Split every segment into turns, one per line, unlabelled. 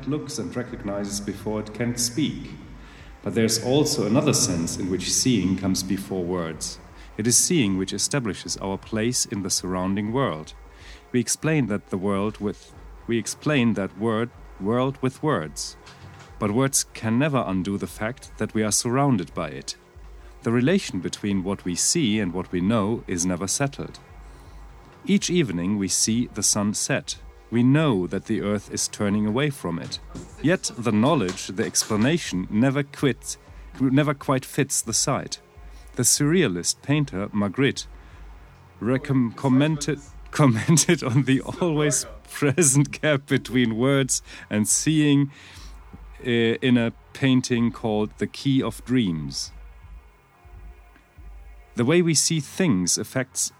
child looks and recognizes before it can speak. But there's also another sense in which seeing comes before words. It is seeing which establishes our place in the surrounding world. We explain that the world with we explain that word world with words. But words can never undo the fact that we are surrounded by it. The relation between what we see and what we know is never settled. Each evening we see the sun set. We know that the earth is turning away from it. Yet the knowledge, the explanation, never quits, never quite fits the sight. The surrealist painter Magritte commented, commented on the always present gap between words and seeing uh, in a painting called The Key of Dreams. The way we see things affects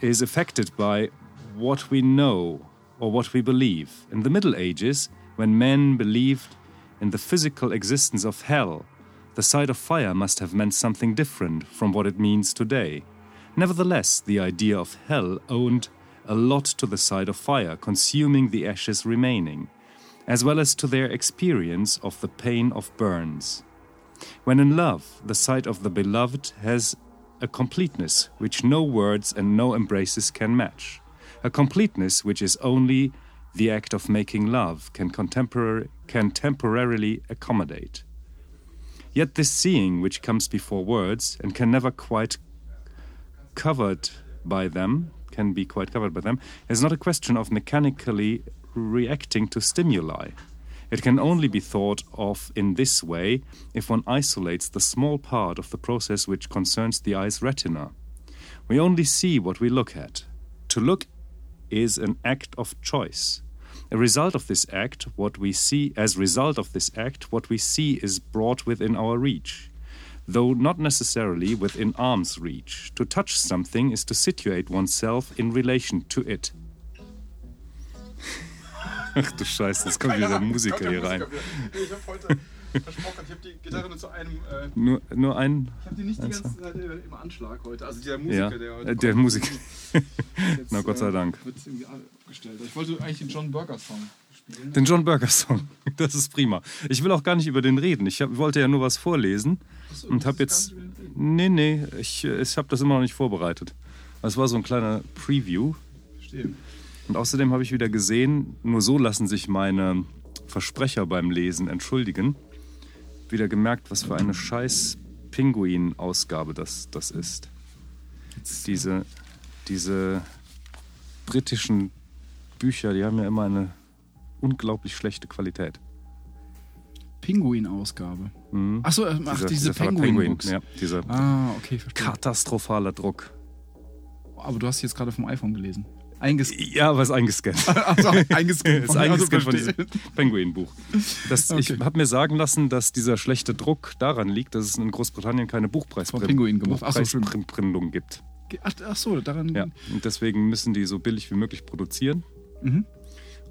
is affected by what we know or what we believe. In the Middle Ages, when men believed in the physical existence of hell, the sight of fire must have meant something different from what it means today. Nevertheless, the idea of hell owed a lot to the sight of fire, consuming the ashes remaining, as well as to their experience of the pain of burns. When in love, the sight of the beloved has a completeness which no words and no embraces can match, a completeness which is only the act of making love can, contemporary, can temporarily accommodate. Yet this seeing which comes before words and can never quite covered by them, can be quite covered by them, is not a question of mechanically reacting to stimuli. It can only be thought of in this way if one isolates the small part of the process which concerns the eye's retina. We only see what we look at. To look is an act of choice. A result of this act, what we see as result of this act, what we see is brought within our reach, though not necessarily within arm's reach. To touch something is to situate oneself in relation to it. Ach du Scheiße, jetzt kommt wieder Musiker hier rein.
Versprochen, ich habe die Gitarre nur zu einem. Äh,
Nur, nur ein.
ich habe die nicht die ganze Zeit im Anschlag heute. Also der
Ja,
Musiker, der heute.
äh, der Musiker. Na Gott sei
äh,
Dank.
Wird irgendwie abgestellt. Ich wollte eigentlich den John Burger Song spielen.
Den John Burger Song. Das ist prima. Ich will auch gar nicht über den reden. Ich hab, wollte ja nur was vorlesen
Achso,
und habe jetzt. Nee, nee, ich, ich habe das immer noch nicht vorbereitet. Das war so ein kleiner Preview.
Verstehe.
Und außerdem habe ich wieder gesehen, nur so lassen sich meine Versprecher beim Lesen entschuldigen. Wieder gemerkt, was für eine scheiß Pinguin-Ausgabe das, das ist. Diese, diese britischen Bücher, die haben ja immer eine unglaublich schlechte Qualität.
Pinguin-Ausgabe.
Mhm.
Achso, ach,
Dieser-
diese
Verlag
Penguin-Books.
Ja, dieser
Ah, okay, verstehe.
katastrophaler Druck.
Aber du hast jetzt gerade vom iPhone gelesen. Einges
Ja, aber ist eingescannt.
also, eingescannt.
ist eingescannt von diesem Penguin-Buch. Das- Ich
Okay.
habe mir sagen lassen, dass dieser schlechte Druck daran liegt, dass es in Großbritannien keine Buchpreisprindung
so,
gibt.
Ach, ach so, daran.
Ja. Und deswegen müssen die so billig wie möglich produzieren,
Mhm.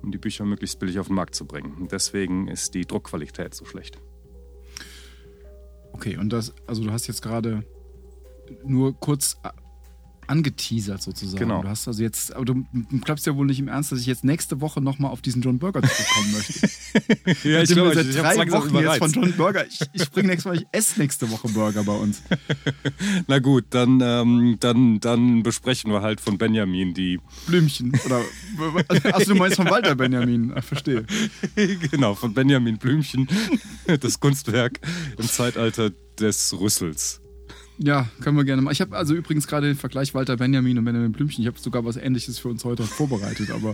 um die Bücher möglichst billig auf den Markt zu bringen. Und deswegen ist die Druckqualität so schlecht.
Okay, und das, also du hast jetzt gerade nur kurz angeteasert sozusagen.
Genau.
Du hast also jetzt, aber du glaubst ja wohl nicht im Ernst, dass ich jetzt nächste Woche nochmal auf diesen John Burger zurückkommen möchte.
Ja,
ich bin seit drei Wochen jetzt von John Burger. Ich, ich bringe nächste Woche, ich esse nächste Woche Burger bei uns.
Na gut, dann, ähm, dann, dann besprechen wir halt von Benjamin die.
Blümchen. Oder, also du meinst von Walter Benjamin. Ah, verstehe.
genau, von Benjamin Blümchen, das Kunstwerk im Zeitalter des Rüssels.
Ja, können wir gerne mal. Ich habe also übrigens gerade den Vergleich Walter Benjamin und Benjamin Blümchen. Ich habe sogar was Ähnliches für uns heute vorbereitet. Aber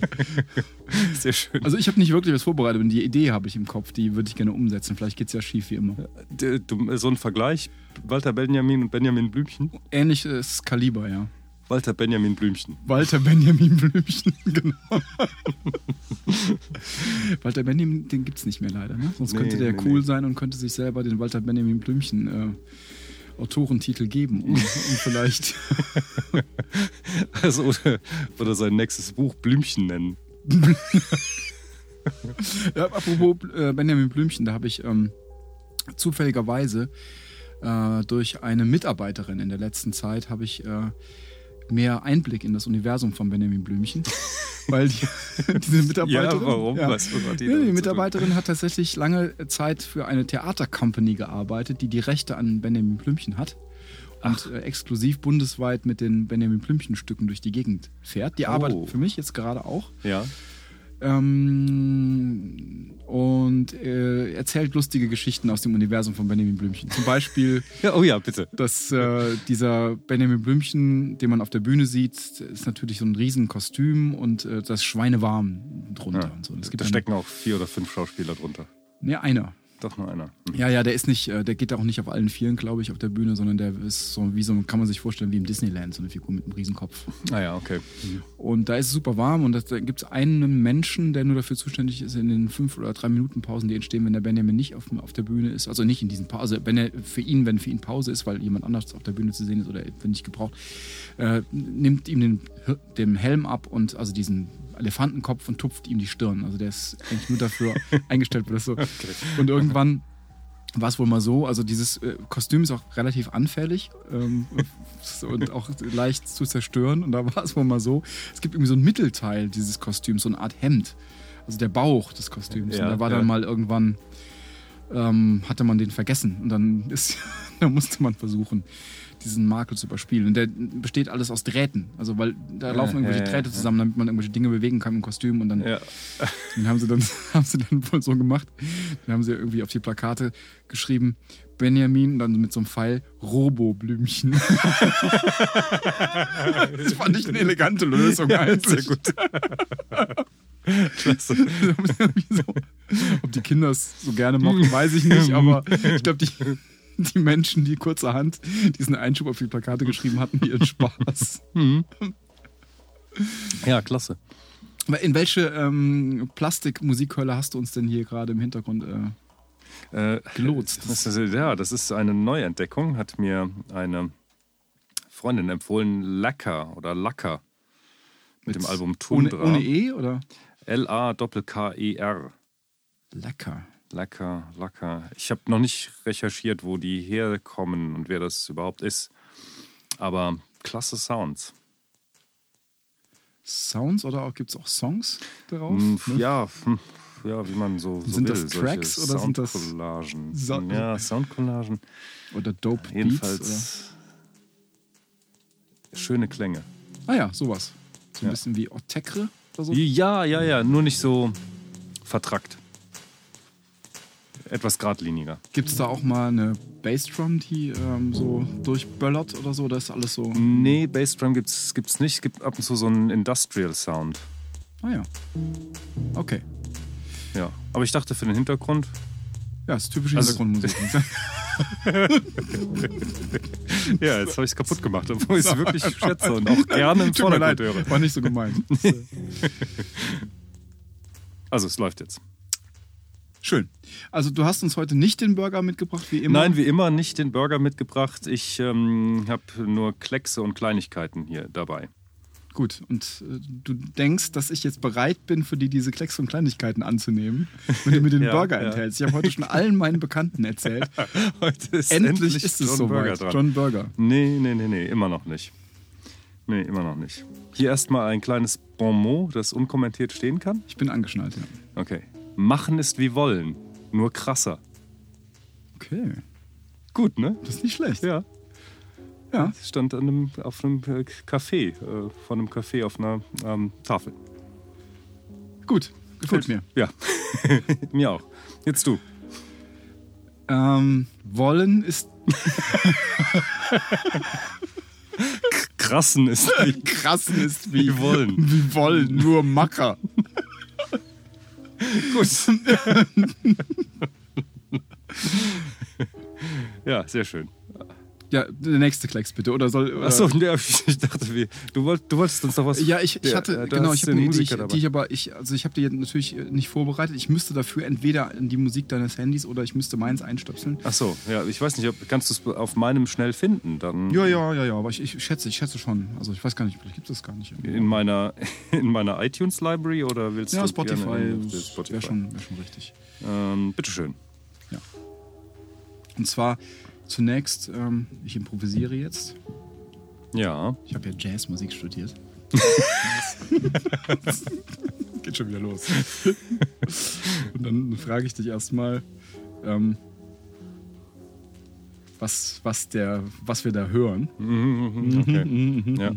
Sehr schön.
also ich habe nicht wirklich was vorbereitet, aber die Idee habe ich im Kopf. Die würde ich gerne umsetzen. Vielleicht geht es ja schief wie immer.
D- du- So ein Vergleich, Walter Benjamin und Benjamin Blümchen.
Ähnliches Kaliber, ja.
Walter Benjamin Blümchen.
Walter Benjamin Blümchen, genau. Walter Benjamin, den gibt es nicht mehr leider, ne? Sonst
Nee,
könnte der
nee,
cool
nee.
sein und könnte sich selber den Walter Benjamin Blümchen äh, Autorentitel geben, um, um vielleicht.
Also, oder, oder sein nächstes Buch Blümchen nennen.
ja, apropos äh, Benjamin Blümchen, da habe ich ähm, zufälligerweise äh, durch eine Mitarbeiterin in der letzten Zeit habe ich äh, mehr Einblick in das Universum von Benjamin Blümchen. weil die, diese Mitarbeiterin.
Ja, warum?
Ja.
Was hat die
Ja, die Mitarbeiterin hat tatsächlich lange Zeit für eine Theatercompany gearbeitet, die die Rechte an Benjamin Blümchen hat. Und äh, exklusiv bundesweit mit den Benjamin Blümchen-Stücken durch die Gegend fährt. Die
Oh.
arbeitet für mich jetzt gerade auch.
Ja.
Ähm, und äh, erzählt lustige Geschichten aus dem Universum von Benjamin Blümchen. Zum Beispiel,
ja. Oh ja, bitte.
dass äh, dieser Benjamin Blümchen, den man auf der Bühne sieht, ist natürlich so ein Riesenkostüm und äh, das schweinewarm drunter.
Ja.
Und so. Und es
Da stecken auch vier oder fünf Schauspieler drunter.
nee, einer.
Doch nur einer. Hm.
Ja, ja, der ist nicht, äh, der geht auch nicht auf allen Vieren, glaube ich, auf der Bühne, sondern der ist so wie so, kann man sich vorstellen, wie im Disneyland, so eine Figur mit einem Riesenkopf.
Ah ja, okay.
Und da ist es super warm und da gibt es einen Menschen, der nur dafür zuständig ist, in den fünf oder drei Minuten Pausen, die entstehen, wenn der Benjamin nicht auf, auf der Bühne ist. Also nicht in diesen Pausen, also wenn er für ihn, wenn für ihn Pause ist, weil jemand anders auf der Bühne zu sehen ist oder wenn nicht gebraucht, äh, nimmt ihm den, den Helm ab und also diesen Elefantenkopf und tupft ihm die Stirn. Also der ist eigentlich nur dafür eingestellt, das so. Und irgendwann war es wohl mal so, also dieses äh, Kostüm ist auch relativ anfällig ähm, und auch leicht zu zerstören. Und da war es wohl mal so, es gibt irgendwie so ein Mittelteil dieses Kostüms, so eine Art Hemd. Also der Bauch des Kostüms.
Ja,
und da war
ja.
dann mal irgendwann, ähm, hatte man den vergessen. Und dann ist, da musste man versuchen, diesen Makel zu überspielen. Und der besteht alles aus Drähten. Also weil da laufen irgendwelche Drähte zusammen, damit man irgendwelche Dinge bewegen kann im Kostüm. Und dann
Ja.
den haben sie dann, haben sie dann wohl so gemacht. Dann haben sie irgendwie auf die Plakate geschrieben, Benjamin, dann mit so einem Pfeil, Robo-Blümchen. das fand ich eine elegante Lösung.
Ja, sehr gut. Klasse.
ob die Kinder es so gerne mochten, weiß ich nicht, aber ich glaube, die, die Menschen, die kurzerhand diesen Einschub auf die Plakate geschrieben hatten, ihren Spaß.
Ja, klasse.
In welche ähm, Plastikmusikhölle hast du uns denn hier gerade im Hintergrund äh,
Äh,
gelotst?
Das ist, ja, das ist eine Neuentdeckung, hat mir eine Freundin empfohlen, Lacker oder Lacker mit, dem Album
ohne,
Tundra.
ohne E oder?
L-A-K-K-E-R.
Lecker.
Lacker. Ich habe noch nicht recherchiert, wo die herkommen und wer das überhaupt ist. Aber klasse Sounds.
Sounds oder gibt es auch Songs darauf?
Hm,
Ne?
Ja, hm, ja, wie man so, so
Sind
will.
das Tracks
solche
oder sind das
Soundcollagen?
Sa-
ja, Soundcollagen.
Oder Dope Beats?
Jedenfalls schöne Klänge.
Oder? Ah ja, sowas. So ein
Ja.
bisschen wie Otekre oder so.
Ja, ja, ja, nur nicht so vertrackt. Etwas geradliniger.
Gibt es da auch mal eine Bassdrum, die ähm, so durchböllert oder so? Oder ist alles so.
Nee, Bassdrum gibt's, gibt's nicht. Es gibt ab und zu so einen Industrial Sound.
Ah ja. Okay.
Ja. Aber ich dachte für den Hintergrund.
Ja, ist typische
Also-
Hintergrundmusik.
Ja, jetzt habe ich es kaputt gemacht, obwohl ich es wirklich schätze und auch gerne im Vordergrund höre.
war nicht so gemeint. Das,
Also, es läuft jetzt.
Schön. Also du hast uns heute nicht den Burger mitgebracht, wie immer.
Nein, wie immer nicht den Burger mitgebracht. Ich ähm, habe nur Kleckse und Kleinigkeiten hier dabei.
Gut, und äh, du denkst, dass ich jetzt bereit bin, für die diese Klecks und Kleinigkeiten anzunehmen, wenn du mir den
Ja,
Burger
ja.
enthältst. Ich habe heute schon allen meinen Bekannten erzählt.
Heute ist
Endlich, ist es
John Burger
soweit.
dran.
John Burger.
Nee, nee, nee, nee, immer noch nicht. Nee, immer noch nicht. Hier erstmal ein kleines Bonmot, das unkommentiert stehen kann.
Ich bin angeschnallt, ja.
Okay. Machen ist wie wollen, nur krasser.
Okay,
Gut, ne?
das ist nicht schlecht.
Ja.
Ja.
Es stand an einem, auf einem äh, Café, äh, von einem Café auf einer ähm, Tafel.
Gut, gefällt mir.
Ja, mir auch. Jetzt du.
Ähm, wollen ist
Krassen ist wie
krassen ist wie,
Wie wollen.
Wie wollen, nur Macker.
gut. ja, sehr schön.
Ja, der nächste Klecks bitte. Oder soll. Oder,
Achso, ja, ich dachte, wie, du, wollt, du wolltest uns doch was.
Ja, ich, ich
Der-
hatte,
äh, du
genau, ich habe eine Idee, ich, die ich aber, ich, also ich habe die jetzt natürlich nicht vorbereitet. Ich müsste dafür entweder in die Musik deines Handys oder ich müsste meins einstöpseln.
Achso, ja, ich weiß nicht, ob, kannst du es auf meinem schnell finden? Dann
Ja, ja, ja, ja, aber ich, ich schätze, ich schätze schon. Also ich weiß gar nicht, vielleicht gibt es das gar nicht.
in meiner, in meiner iTunes-Library oder willst
Ja,
du
Spotify,
gerne Spotify.
wäre schon, wär schon richtig.
Ähm, bitteschön.
Und zwar zunächst, ähm, ich improvisiere jetzt.
Ja,
Ich habe ja Jazzmusik studiert. Geht schon wieder los. Und dann frage ich dich erstmal, ähm, was, was, der, was wir da hören.
Mhm, okay. ja.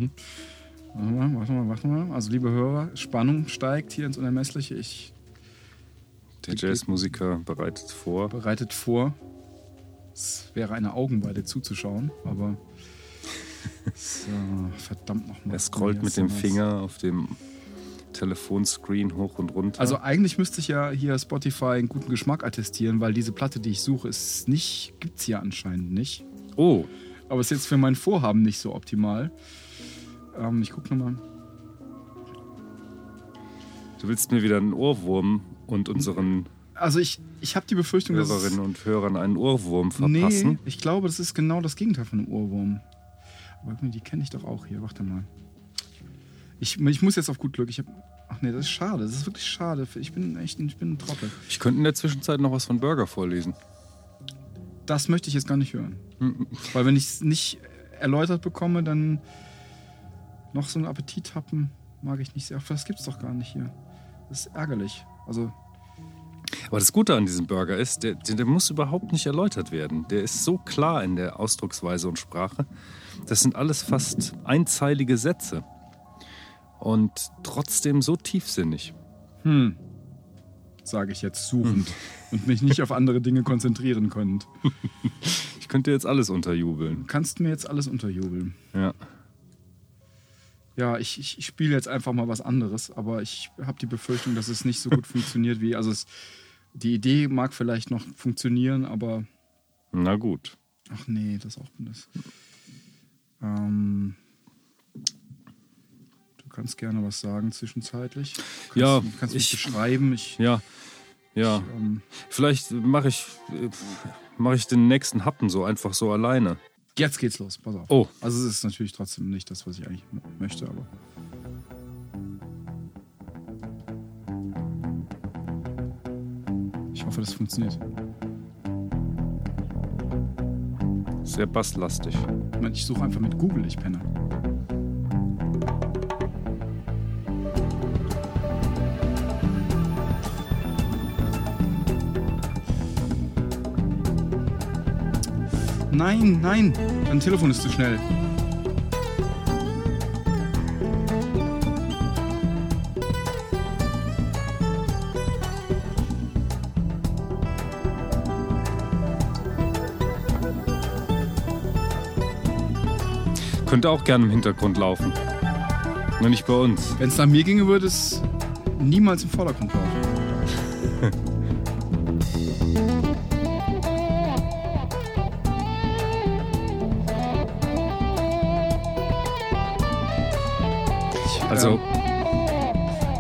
Warte mal, warte mal, warte mal. Also, liebe Hörer, Spannung steigt hier ins Unermessliche. Ich
Der Jazzmusiker bereitet vor.
bereitet vor. Es wäre eine Augenweide zuzuschauen, aber. So, verdammt nochmal.
Er scrollt mit dem Finger auf dem Telefonscreen hoch und runter.
Also eigentlich müsste ich ja hier Spotify einen guten Geschmack attestieren, weil diese Platte, die ich suche, ist nicht, gibt's hier anscheinend nicht.
oh,
Aber ist jetzt für mein Vorhaben nicht so optimal. Ähm, ich gucke nochmal.
du willst mir wieder einen Ohrwurm und unseren
Also ich, ich habe die Befürchtung, dass es,
Hörerinnen und Hörern einen Ohrwurm verpassen.
Nee, ich glaube, das ist genau das Gegenteil von einem Ohrwurm. Aber die kenne ich doch auch hier. Warte mal. Ich, ich muss jetzt auf gut Glück. Ich hab, ach nee, das ist schade. Das ist wirklich schade. Ich bin echt ich bin ein Trottel.
Ich könnte in der Zwischenzeit noch was von Burger vorlesen.
Das möchte ich jetzt gar nicht hören.
Hm,
Weil wenn ich es nicht erläutert bekomme, dann noch so einen Appetit happen, mag ich nicht sehr. Ach, Das gibt's doch gar nicht hier. Das ist ärgerlich. Also,
Aber das Gute an diesem Burger ist, der, der, der muss überhaupt nicht erläutert werden. Der ist so klar in der Ausdrucksweise und Sprache. Das sind alles fast einzeilige Sätze. Und trotzdem so tiefsinnig.
hm, sage ich jetzt suchend und mich nicht auf andere Dinge konzentrieren konnend.
Ich könnte jetzt alles unterjubeln.
Du kannst mir jetzt alles unterjubeln.
Ja.
Ja, ich, ich, ich spiele jetzt einfach mal was anderes, aber ich habe die Befürchtung, dass es nicht so gut funktioniert wie. Also, es, die Idee mag vielleicht noch funktionieren, aber.
Na gut.
Ach nee, das auch das. Ähm, du kannst gerne was sagen zwischenzeitlich. Du kannst,
Ja,
du kannst mich
ich-
beschreiben. Ich,
Ja. Ja.
ich, ähm,
Vielleicht mache ich, mach ich den nächsten Happen so einfach so alleine.
jetzt geht's los, pass auf.
Oh.
Also es ist natürlich trotzdem nicht das, was ich eigentlich möchte, aber. Hoffe, das funktioniert.
Sehr basslastig.
Moment, ich suche einfach mit Google, ich penne. Nein, nein, dein Telefon ist zu schnell.
Könnte auch gerne im Hintergrund laufen. Nur nicht bei uns.
Wenn es nach mir ginge, würde es niemals im Vordergrund laufen.
Also,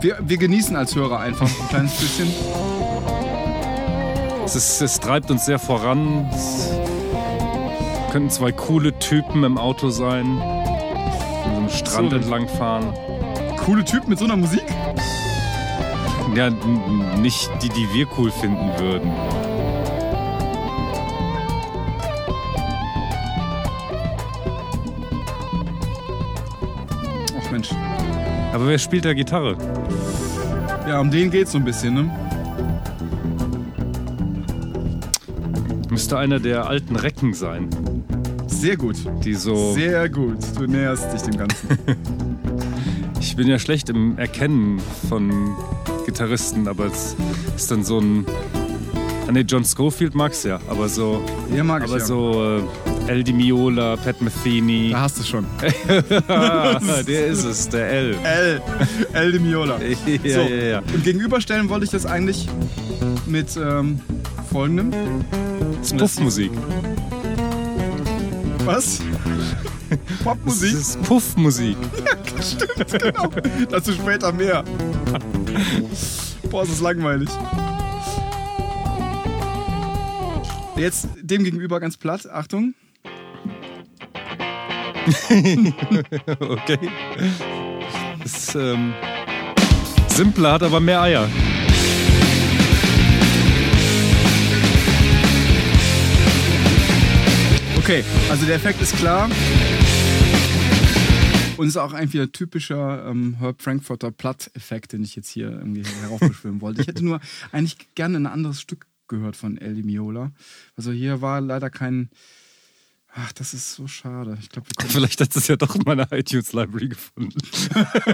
Wir, wir genießen als Hörer einfach ein kleines bisschen.
es, ist, es treibt uns sehr voran. Es könnten zwei coole Typen im Auto sein, an so einem Strand
So.
entlangfahren.
Coole Typ mit so einer Musik.
Ja, nicht die, die wir cool finden würden.
Ach Mensch.
Aber wer spielt da Gitarre?
Ja, um den geht's so ein bisschen, ne?
Müsste einer der alten Recken sein,
Sehr gut.
die so.
Sehr gut. Du näherst dich dem Ganzen.
Ich bin ja schlecht im Erkennen von Gitarristen, aber es ist dann so ein. Ah, nee, John Schofield mag's ja, aber so.
Ja, mag ich
Aber so äh, El Di Miola, Pat Metheny.
Da hast du schon.
Ah, der ist es, der L.
El. El de Miola.
ja,
so.
ja, ja.
Und gegenüberstellen wollte ich das eigentlich mit ähm, folgendem.
Das ist Puffmusik.
Was? Popmusik?
Das ist Puffmusik.
Stimmt, genau. Dazu später mehr. Boah, ist langweilig. Jetzt dem gegenüber ganz platt. Achtung.
Okay. Das ist ähm, simpler, hat aber mehr Eier.
Okay, also der Effekt ist klar. Und es ist auch ein wieder typischer ähm, Herb Frankfurter Platt-Effekt, den ich jetzt hier irgendwie heraufbeschwören wollte. Ich hätte nur eigentlich gerne ein anderes Stück gehört von El Di Miola. Also hier war leider kein. Ach, das ist so schade. Ich glaube,
Vielleicht hat es ja doch in meiner iTunes Library gefunden.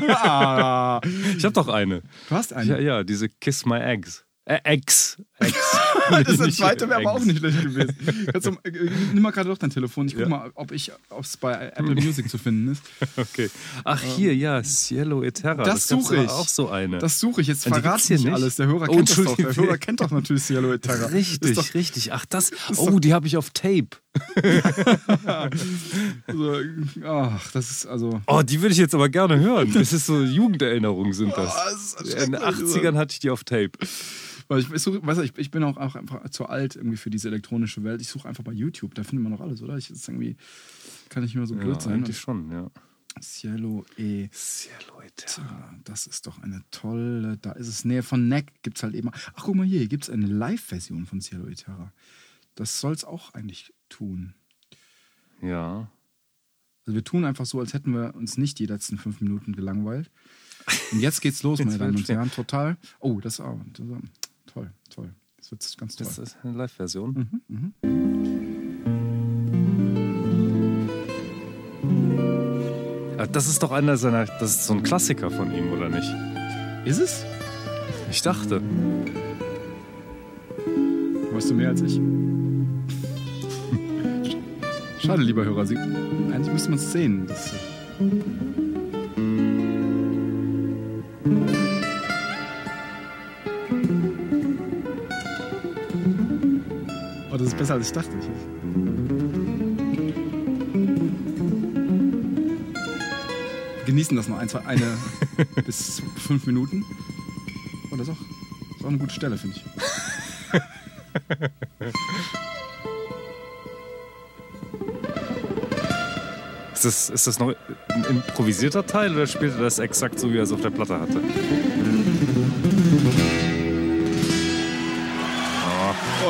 ah,
Ich habe doch eine.
du hast einen.
Ja, ja, diese Kiss My Eggs. Äh, Eggs. Eggs.
das
Nicht
zweite wäre aber auch nicht schlecht gewesen. Kannst du, äh, nimm mal gerade doch dein Telefon. Ich guck
Ja.
mal, ob ich, es bei Apple Music zu finden ist.
Okay. Ach, hier, ja, Cielo Eterra.
Das
gab's
suche ich.
auch so eine.
Das suche ich jetzt.
Und die
Verrat
gibt's hier
nicht alles. Der Hörer
Oh,
kennt das doch. Der. Hörer kennt doch natürlich Cielo et Terra.
richtig,
Ist doch,
richtig. Ach, das.
ist
Oh, die habe ich auf Tape.
also, ach, das ist also.
Oh, die würde ich jetzt aber gerne hören. Das ist so Jugenderinnerungen sind das.
Oh, das ist
In den
schrecklich.
80ern hatte ich die auf Tape.
Weil ich, ich, suche, weißt du, ich, ich bin auch, auch einfach zu alt irgendwie für diese elektronische Welt. Ich suche einfach bei YouTube, da findet man noch alles, oder? Ich, das ist irgendwie, kann ich nicht mehr so blöd
Ja,
sein.
eigentlich schon, ja.
Cielo e
Cielo.
Terra, das ist doch eine tolle, da ist es Nähe von Neck, gibt es halt eben. Ach, guck mal hier, hier gibt es eine Live-Version von Cielo e Terra. Das soll es auch eigentlich tun.
Ja.
Also wir tun einfach so, als hätten wir uns nicht die letzten fünf Minuten gelangweilt. Und jetzt geht's los, meine Damen und. Herren. Total. Oh, das ist auch das ist, toll, toll. Das wird ganz toll.
Das ist eine Live-Version.
Mhm,
Aber Das ist doch einer seiner. Das ist so ein Klassiker von ihm, oder nicht?
Ist es?
Ich dachte.
Weißt du mehr als ich? Schade, lieber Hörer. Sie, eigentlich müsste man es sehen. Das, besser als ich dachte. Ich, wir genießen das noch ein, zwei, eine bis fünf Minuten. Oh, das ist auch, das ist auch eine gute Stelle, finde ich.
Ist das, ist das noch ein improvisierter Teil oder spielt er das exakt so, wie er es auf der Platte hatte?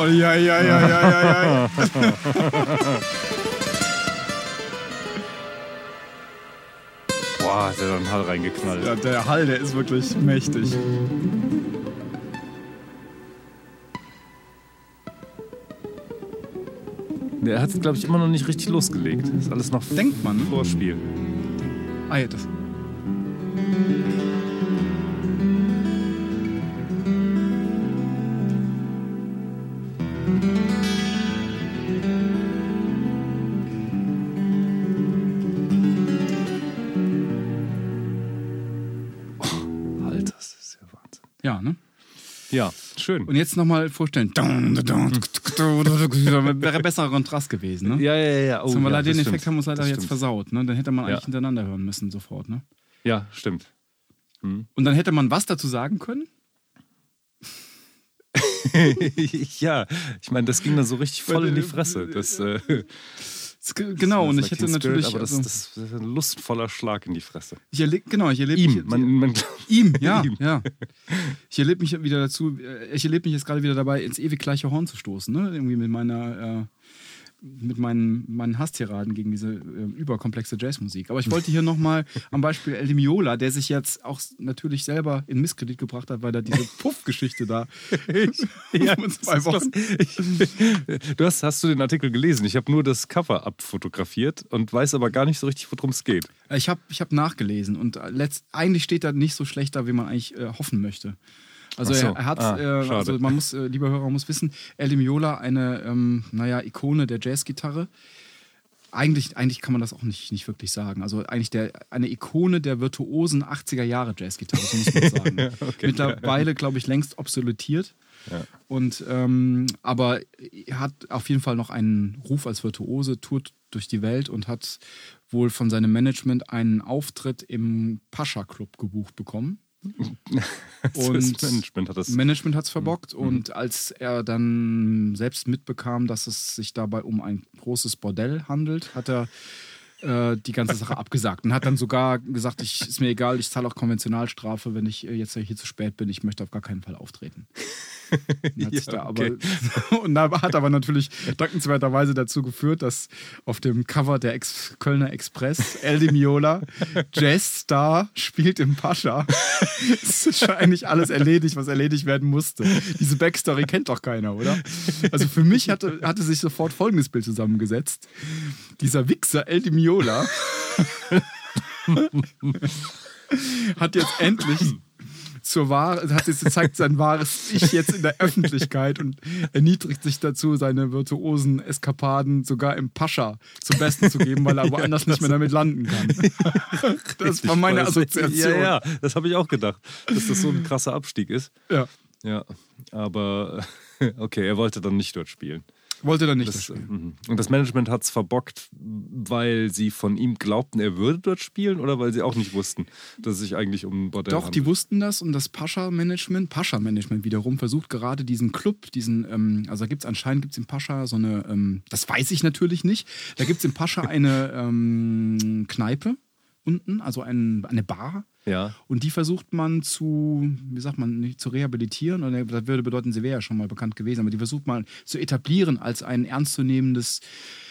Ja, ja, ja, ja, ja.
Boah, hat er da einen Hall reingeknallt.
ja. Der Hall, der ist wirklich mächtig.
Er hat, glaube ich, immer noch nicht richtig losgelegt. Ist alles noch
Denkt man, ne?
Vorspiel.
Ah, ja, das.
Schön.
Und jetzt nochmal vorstellen. Wäre besserer Kontrast gewesen, ne?
ja, ja, ja. Oh,
wir
ja,
den Effekt
stimmt.
haben wir uns leider
Das
jetzt
stimmt.
versaut, ne? Dann hätte man eigentlich
Ja.
hintereinander hören müssen sofort, ne?
Ja, stimmt.
Und dann hätte man was dazu sagen können?
ja, ich meine, das ging dann so richtig voll in die Fresse. Das, äh,
Genau, und ich hätte natürlich.
Spirit, aber das,
also,
das ist ein lustvoller Schlag in die Fresse.
ich erlebe, genau, ich erlebe
Ihm,
mich,
man, man,
Ihm, ja,
Ihm.
ja. Ich erlebe mich wieder dazu, äh, ich erlebe mich jetzt gerade wieder dabei, ins ewig gleiche Horn zu stoßen, ne? Irgendwie mit meiner, äh, mit meinen, meinen Hasstiraden gegen diese äh, überkomplexe Jazzmusik. Aber ich wollte hier nochmal am Beispiel El Miola, der sich jetzt auch natürlich selber in Misskredit gebracht hat, weil er diese Puff-Geschichte da
ja,
zwei Wochen.
du hast, hast du den Artikel gelesen? Ich habe nur das Cover abfotografiert und weiß aber gar nicht so richtig, worum es geht.
Ich habe ich hab nachgelesen und letzt, eigentlich steht da nicht so schlecht da, wie man eigentlich äh, hoffen möchte. Also
so.
er, er hat,
Ah,
äh, also man muss, äh, lieber Hörer muss wissen, El Di Miola, eine, ähm, naja, Ikone der Jazzgitarre. Eigentlich, eigentlich kann man das auch nicht, nicht wirklich sagen. Also eigentlich der, eine Ikone der virtuosen 80er Jahre Jazzgitarre, so muss man sagen.
okay.
Mittlerweile, glaube ich, längst obsoletiert.
Ja.
Und, ähm, aber er hat auf jeden Fall noch einen Ruf als Virtuose, tourt durch die Welt und hat wohl von seinem Management einen Auftritt im Pascha Club gebucht bekommen.
Das
Und
Management hat das.
Management hat es verbockt und als er dann selbst mitbekam, dass es sich dabei um ein großes Bordell handelt, hat er äh, die ganze Sache abgesagt und hat dann sogar gesagt, ich, ist mir egal, ich zahle auch Konventionalstrafe, wenn ich äh, jetzt hier zu spät bin, ich möchte auf gar keinen Fall auftreten. Und hat, sich
Ja,
da aber, und da hat aber natürlich dankenswerterweise dazu geführt, dass auf dem Cover der Ex Kölner Express El Di Miola Jazzstar spielt im Pascha. Es ist schon eigentlich alles erledigt, was erledigt werden musste. Diese Backstory kennt doch keiner, oder? Also für mich hatte, hatte sich sofort folgendes Bild zusammengesetzt. Dieser Wichser El Di Miola hat jetzt endlich zur Wahre, hat jetzt zeigt sein wahres Ich jetzt in der Öffentlichkeit und erniedrigt sich dazu, seine virtuosen Eskapaden sogar im Pascha zum Besten zu geben, weil er woanders nicht mehr damit landen kann. Das war meine Assoziation.
Ja, ja, das habe ich auch gedacht, dass das so ein krasser Abstieg ist.
Ja.
Ja, aber okay, er wollte dann nicht dort spielen.
Wollte dann nicht das spielen.
mhm. und das Management hat es verbockt, weil sie von ihm glaubten, er würde dort spielen oder weil sie auch nicht wussten, dass es sich eigentlich um Bordell
Doch, die wussten das und das Pascha-Management, Pascha-Management wiederum, versucht gerade diesen Club, diesen, ähm, also da gibt es anscheinend gibt's im Pascha so eine, ähm, das weiß ich natürlich nicht, da gibt es im Pascha eine ähm, Kneipe unten, also ein, eine Bar.
Ja.
Und die versucht man zu, wie sagt man, nicht zu rehabilitieren, oder das würde bedeuten, sie wäre ja schon mal bekannt gewesen, aber die versucht man zu etablieren als ein ernstzunehmendes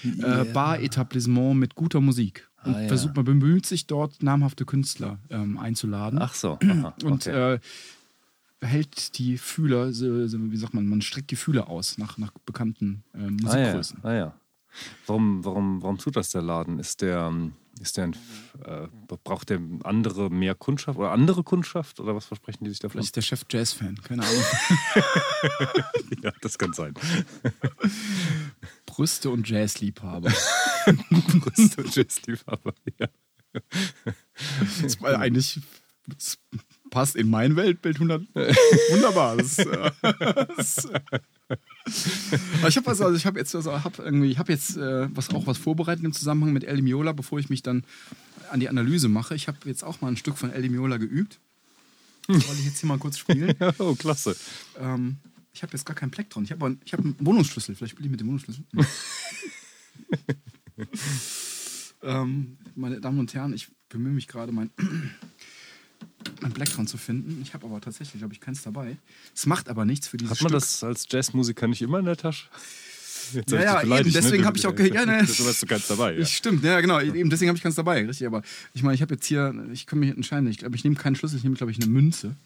äh, Bar-Etablissement mit guter Musik. Und
Ah, ja.
versucht man bemüht sich dort namhafte Künstler ähm, einzuladen
Ach so. Aha,
und
okay.
äh, hält die Fühler, so, so, wie sagt man, man streckt die Fühler aus nach, nach bekannten äh,
ah, ja.
Musikgrößen.
ah ja. Warum, warum, warum tut das der Laden? Ist der, ähm, ist der ein, äh, braucht der andere mehr Kundschaft oder andere Kundschaft oder was versprechen die sich davon?
Vielleicht ist der Chef Jazz-Fan, keine Ahnung.
Ja, das kann sein.
Brüste und Jazzliebhaber.
Brüste und Jazzliebhaber, ja.
Das war eigentlich das passt in mein Weltbild 100 wunderbar. Das, äh, das, aber ich habe also, also ich habe jetzt also hab irgendwie ich habe jetzt äh, was auch was vorbereitet im Zusammenhang mit El Di Miola, bevor ich mich dann an die Analyse mache. Ich habe jetzt auch mal ein Stück von El Di Miola geübt. Das wollte ich jetzt hier mal kurz spielen.
Oh, klasse.
Ähm, ich habe jetzt gar keinen Plektron. Ich habe hab einen Wohnungsschlüssel. Vielleicht spiele ich mit dem Wohnungsschlüssel. ähm, meine Damen und Herren, ich bemühe mich gerade, mein, mein Plektron zu finden. Ich habe aber tatsächlich, glaube ich, keins dabei. Es macht aber nichts für dieses
Hat man
Stück.
das als Jazzmusiker nicht immer in der Tasche? Jetzt
Ja, ja, eben, deswegen
ne?
hab ich auch ja, ne.
Du weißt, du kannst dabei, ja.
Stimmt, ja genau, eben deswegen habe ich ganz dabei, richtig. Aber ich meine, ich habe jetzt hier, ich kann mich entscheiden, ich glaube, ich nehme keinen Schlüssel, ich nehme, glaube ich, eine Münze.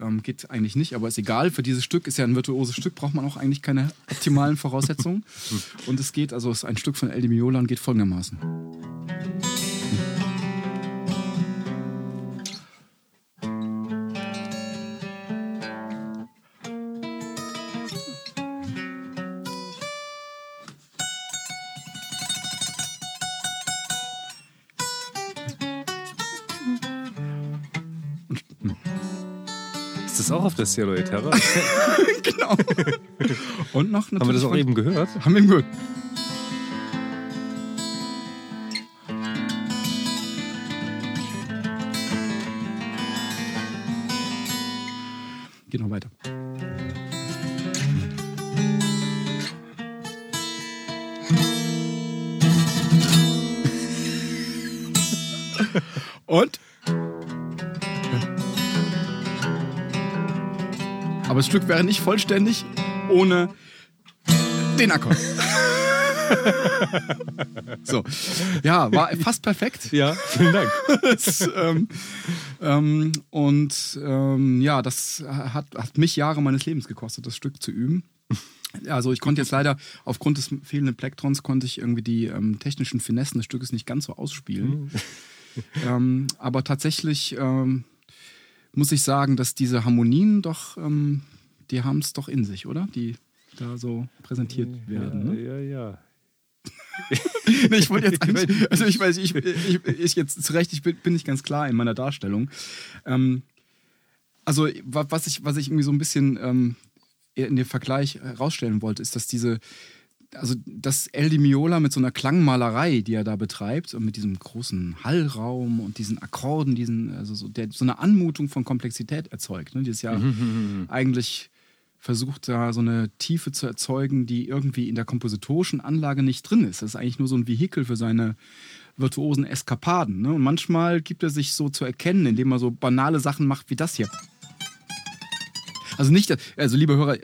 Ähm, geht eigentlich nicht, aber ist egal. Für dieses Stück ist ja ein virtuoses Stück, braucht man auch eigentlich keine optimalen Voraussetzungen. und es geht, also es ist ein Stück von El Di Miola und geht folgendermaßen.
Ist auch auf der Cielo Eterra?
genau. Und noch natürlich.
Haben wir das auch eben gehört?
Haben wir gehört. Stück wäre nicht vollständig ohne den Akkord. so. Ja, war fast perfekt.
Ja, vielen Dank.
Das, ähm, ähm, und ähm, ja, das hat, hat mich Jahre meines Lebens gekostet, das Stück zu üben. Also ich konnte jetzt leider aufgrund des fehlenden Plektrons konnte ich irgendwie die ähm, technischen Finessen des Stückes nicht ganz so ausspielen. ähm, aber tatsächlich ähm, muss ich sagen, dass diese Harmonien doch, die haben es doch in sich, oder? Die da so präsentiert werden. Ne?
Ja, ja.
Nee, ich wollte jetzt eigentlich, also ich weiß, ich, ich, ich jetzt zu Recht, ich bin, bin nicht ganz klar in meiner Darstellung. Ähm, also wa- was ich, was ich irgendwie so ein bisschen ähm, in dem Vergleich herausstellen wollte, ist, dass diese, also dass El Di Miola mit so einer Klangmalerei, die er da betreibt, und mit diesem großen Hallraum und diesen Akkorden, diesen, also so, der so eine Anmutung von Komplexität erzeugt, ne, die es ja eigentlich versucht, da so eine Tiefe zu erzeugen, die irgendwie in der kompositorischen Anlage nicht drin ist. Das ist eigentlich nur so ein Vehikel für seine virtuosen Eskapaden. Ne? Und manchmal gibt er sich so zu erkennen, indem er so banale Sachen macht wie das hier. Also nicht, also liebe Hörer,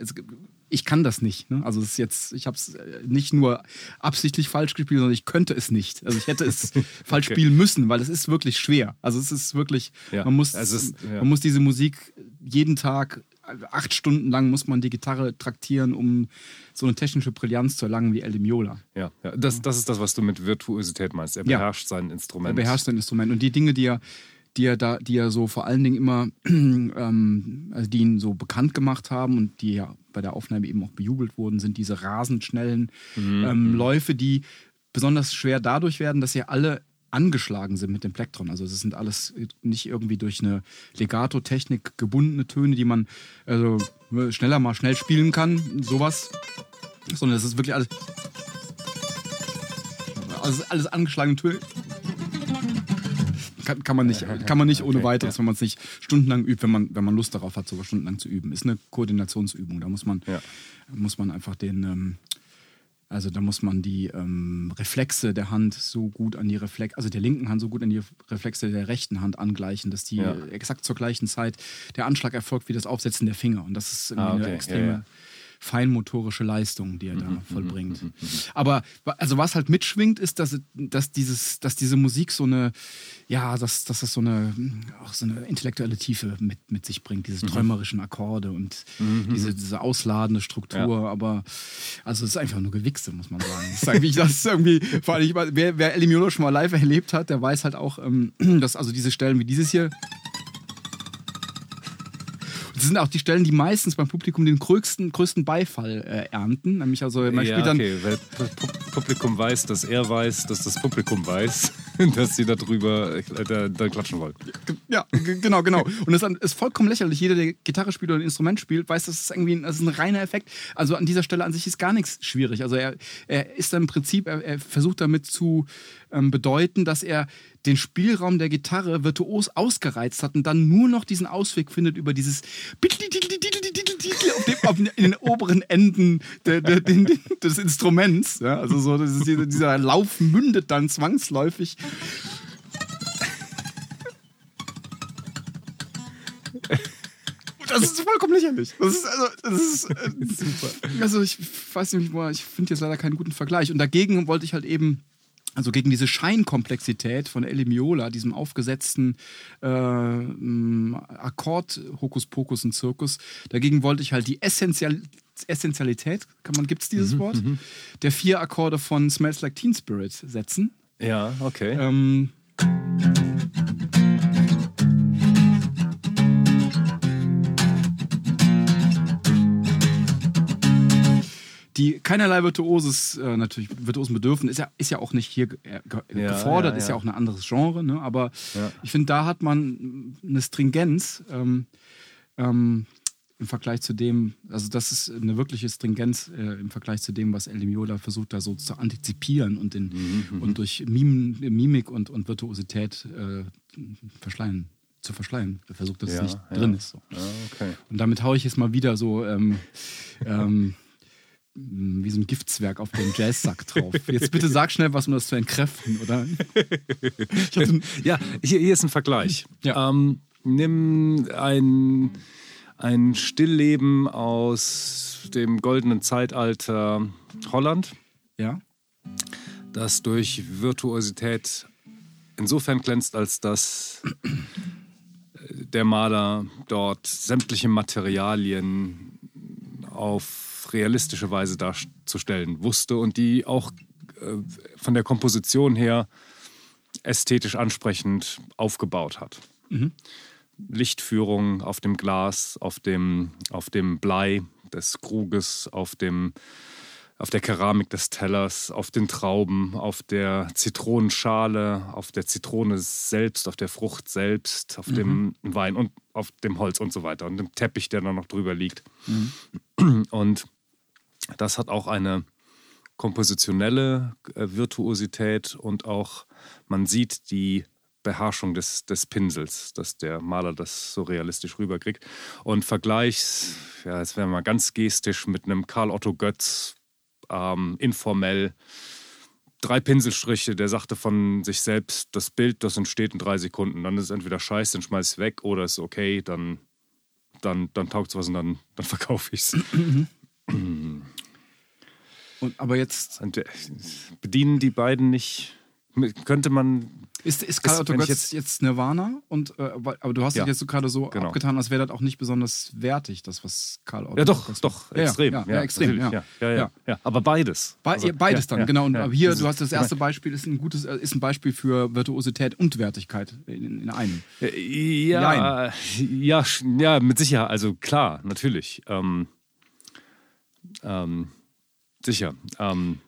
ich kann das nicht. Ne? Also es ist jetzt, ich habe es nicht nur absichtlich falsch gespielt, sondern ich könnte es nicht. Also ich hätte es falsch okay. spielen müssen, weil es ist wirklich schwer. Also es ist wirklich, ja. man muss, ist, ja. man muss diese Musik jeden Tag acht Stunden lang muss man die Gitarre traktieren, um so eine technische Brillanz zu erlangen wie El Miola.
Ja, ja. Das, das ist das, was du mit Virtuosität meinst. Er beherrscht ja. sein Instrument.
Er beherrscht sein Instrument. Und die Dinge, die er, die er da, die er so vor allen Dingen immer, ähm, also die ihn so bekannt gemacht haben und die ja bei der Aufnahme eben auch bejubelt wurden, sind diese rasend schnellen mhm. ähm. Läufe, die besonders schwer dadurch werden, dass sie alle angeschlagen sind mit dem Plektron. Also es sind alles nicht irgendwie durch eine Legato-Technik gebundene Töne, die man also schneller mal schnell spielen kann, sowas, sondern es ist wirklich alles, also alles angeschlagene Töne. Kann, kann, man nicht, kann man nicht ohne okay, weiteres, ja. wenn man es nicht stundenlang übt, wenn man, wenn man Lust darauf hat, sogar stundenlang zu üben. Ist eine Koordinationsübung. Da muss man, ja. muss man einfach den, ähm, also da muss man die ähm, Reflexe der Hand so gut an die Reflexe, also der linken Hand so gut an die Reflexe der rechten Hand angleichen, dass die ja. exakt zur gleichen Zeit der Anschlag erfolgt wie das Aufsetzen der Finger. Und das ist ah, okay. eine extreme. Ja feinmotorische Leistung, die er da mhm, mhm vollbringt. Mhm, Aber also was halt mitschwingt, ist, dass, dass, dieses, dass diese Musik so eine, ja, dass, dass das so eine, auch so eine intellektuelle Tiefe mit, mit sich bringt, diese träumerischen Akkorde und diese, diese ausladende Struktur. Ja. Aber also es ist einfach nur Gewichse, muss man sagen. Das ist eigentlich, das ist irgendwie, vor allem, wer, wer Elimiono schon mal live erlebt hat, der weiß halt auch, ähm, dass also diese Stellen wie dieses hier sind auch die Stellen, die meistens beim Publikum den größten, größten Beifall äh, ernten. Nämlich also, man ja, spielt dann. Okay,
weil das Publikum weiß, dass er weiß, dass das Publikum weiß, dass sie darüber äh, da, da klatschen wollen.
Ja, genau, genau. Und es ist vollkommen lächerlich. Jeder, der Gitarre spielt oder ein Instrument spielt, weiß, das ist irgendwie ein, das ist ein reiner Effekt. Also an dieser Stelle an sich ist gar nichts schwierig. Also er, er ist im Prinzip, er, er versucht damit zu ähm, bedeuten, dass er den Spielraum der Gitarre virtuos ausgereizt hat und dann nur noch diesen Ausweg findet über dieses auf dem, auf in den oberen Enden der, der, den, des Instruments. Ja, also so dieser, dieser Lauf mündet dann zwangsläufig. Das ist vollkommen lächerlich. Das ist, also, das ist, äh, super. Also ich weiß nicht, ich finde jetzt leider keinen guten Vergleich. Und dagegen wollte ich halt eben also gegen diese Scheinkomplexität von Elimiola, diesem aufgesetzten äh, Akkord Hokuspokus und Zirkus, dagegen wollte ich halt die Essential Essentialität, kann man, gibt es dieses mhm, Wort, mhm. der vier Akkorde von Smells Like Teen Spirit setzen.
Ja, okay. Ähm,
die keinerlei Virtuoses äh, natürlich Virtuosen bedürfen, ist ja, ist ja auch nicht hier äh, ja, gefordert, ja, ja. ist ja auch ein anderes Genre, ne? aber ich finde, da hat man eine Stringenz ähm, ähm, im Vergleich zu dem, also das ist eine wirkliche Stringenz äh, im Vergleich zu dem, was El Miola versucht, da so zu antizipieren und, den, mhm, mhm. und durch Mim, Mimik und, und Virtuosität äh, verschleiern zu verschleiern. Er versucht, dass es nicht drin ist. So. Okay. Und damit haue ich jetzt mal wieder so ähm, ähm, wie so ein Giftzwerg auf dem Jazzsack drauf. Jetzt bitte sag schnell was, um das zu entkräften, oder?
ja, hier, hier, ist ein Vergleich. Ja. Ähm, nimm ein, ein Stillleben aus dem goldenen Zeitalter Holland.
Ja.
Das durch Virtuosität insofern glänzt, als dass der Maler dort sämtliche Materialien auf realistische Weise darzustellen wusste und die auch äh, von der Komposition her ästhetisch ansprechend aufgebaut hat. Mhm. Lichtführung auf dem Glas, auf dem, auf dem Blei des Kruges, auf, dem, auf der Keramik des Tellers, auf den Trauben, auf der Zitronenschale, auf der Zitrone selbst, auf der Frucht selbst, auf mhm. dem Wein und auf dem Holz und so weiter und dem Teppich, der da noch drüber liegt. Mhm. Und das hat auch eine kompositionelle äh, Virtuosität und auch man sieht die Beherrschung des, des Pinsels, dass der Maler das so realistisch rüberkriegt. Und vergleichs, ja, jetzt wären wir mal ganz gestisch mit einem Karl Otto Götz, ähm, informell, drei Pinselstriche, der sagte von sich selbst, das Bild, das entsteht in drei Sekunden. Dann ist es entweder scheiße, dann schmeiß ich es weg, oder ist okay, dann dann, dann taugt es was und dann, dann verkaufe ich es.
Und, aber jetzt
Und äh, bedienen die beiden nicht. Könnte man.
ist, ist Karl Otto Götz
jetzt-
jetzt, Nirvana und äh, aber du hast
Ja,
dich jetzt so gerade so
genau.
abgetan, als wäre das auch nicht besonders wertig, das was Karl Otto
Ja, doch,
Götz
doch.
Ja,
extrem.
Ja, ja, extrem, ja.
ja, ja. Aber beides.
Be
Also,
beides dann, genau. Und hier, du hast das erste Beispiel, ist ein gutes, äh, ist ein Beispiel für Virtuosität und Wertigkeit in, in einem.
Ja, ja, ja, mit Sicherheit. Also klar, natürlich. Ähm, ähm, sicher. Ähm,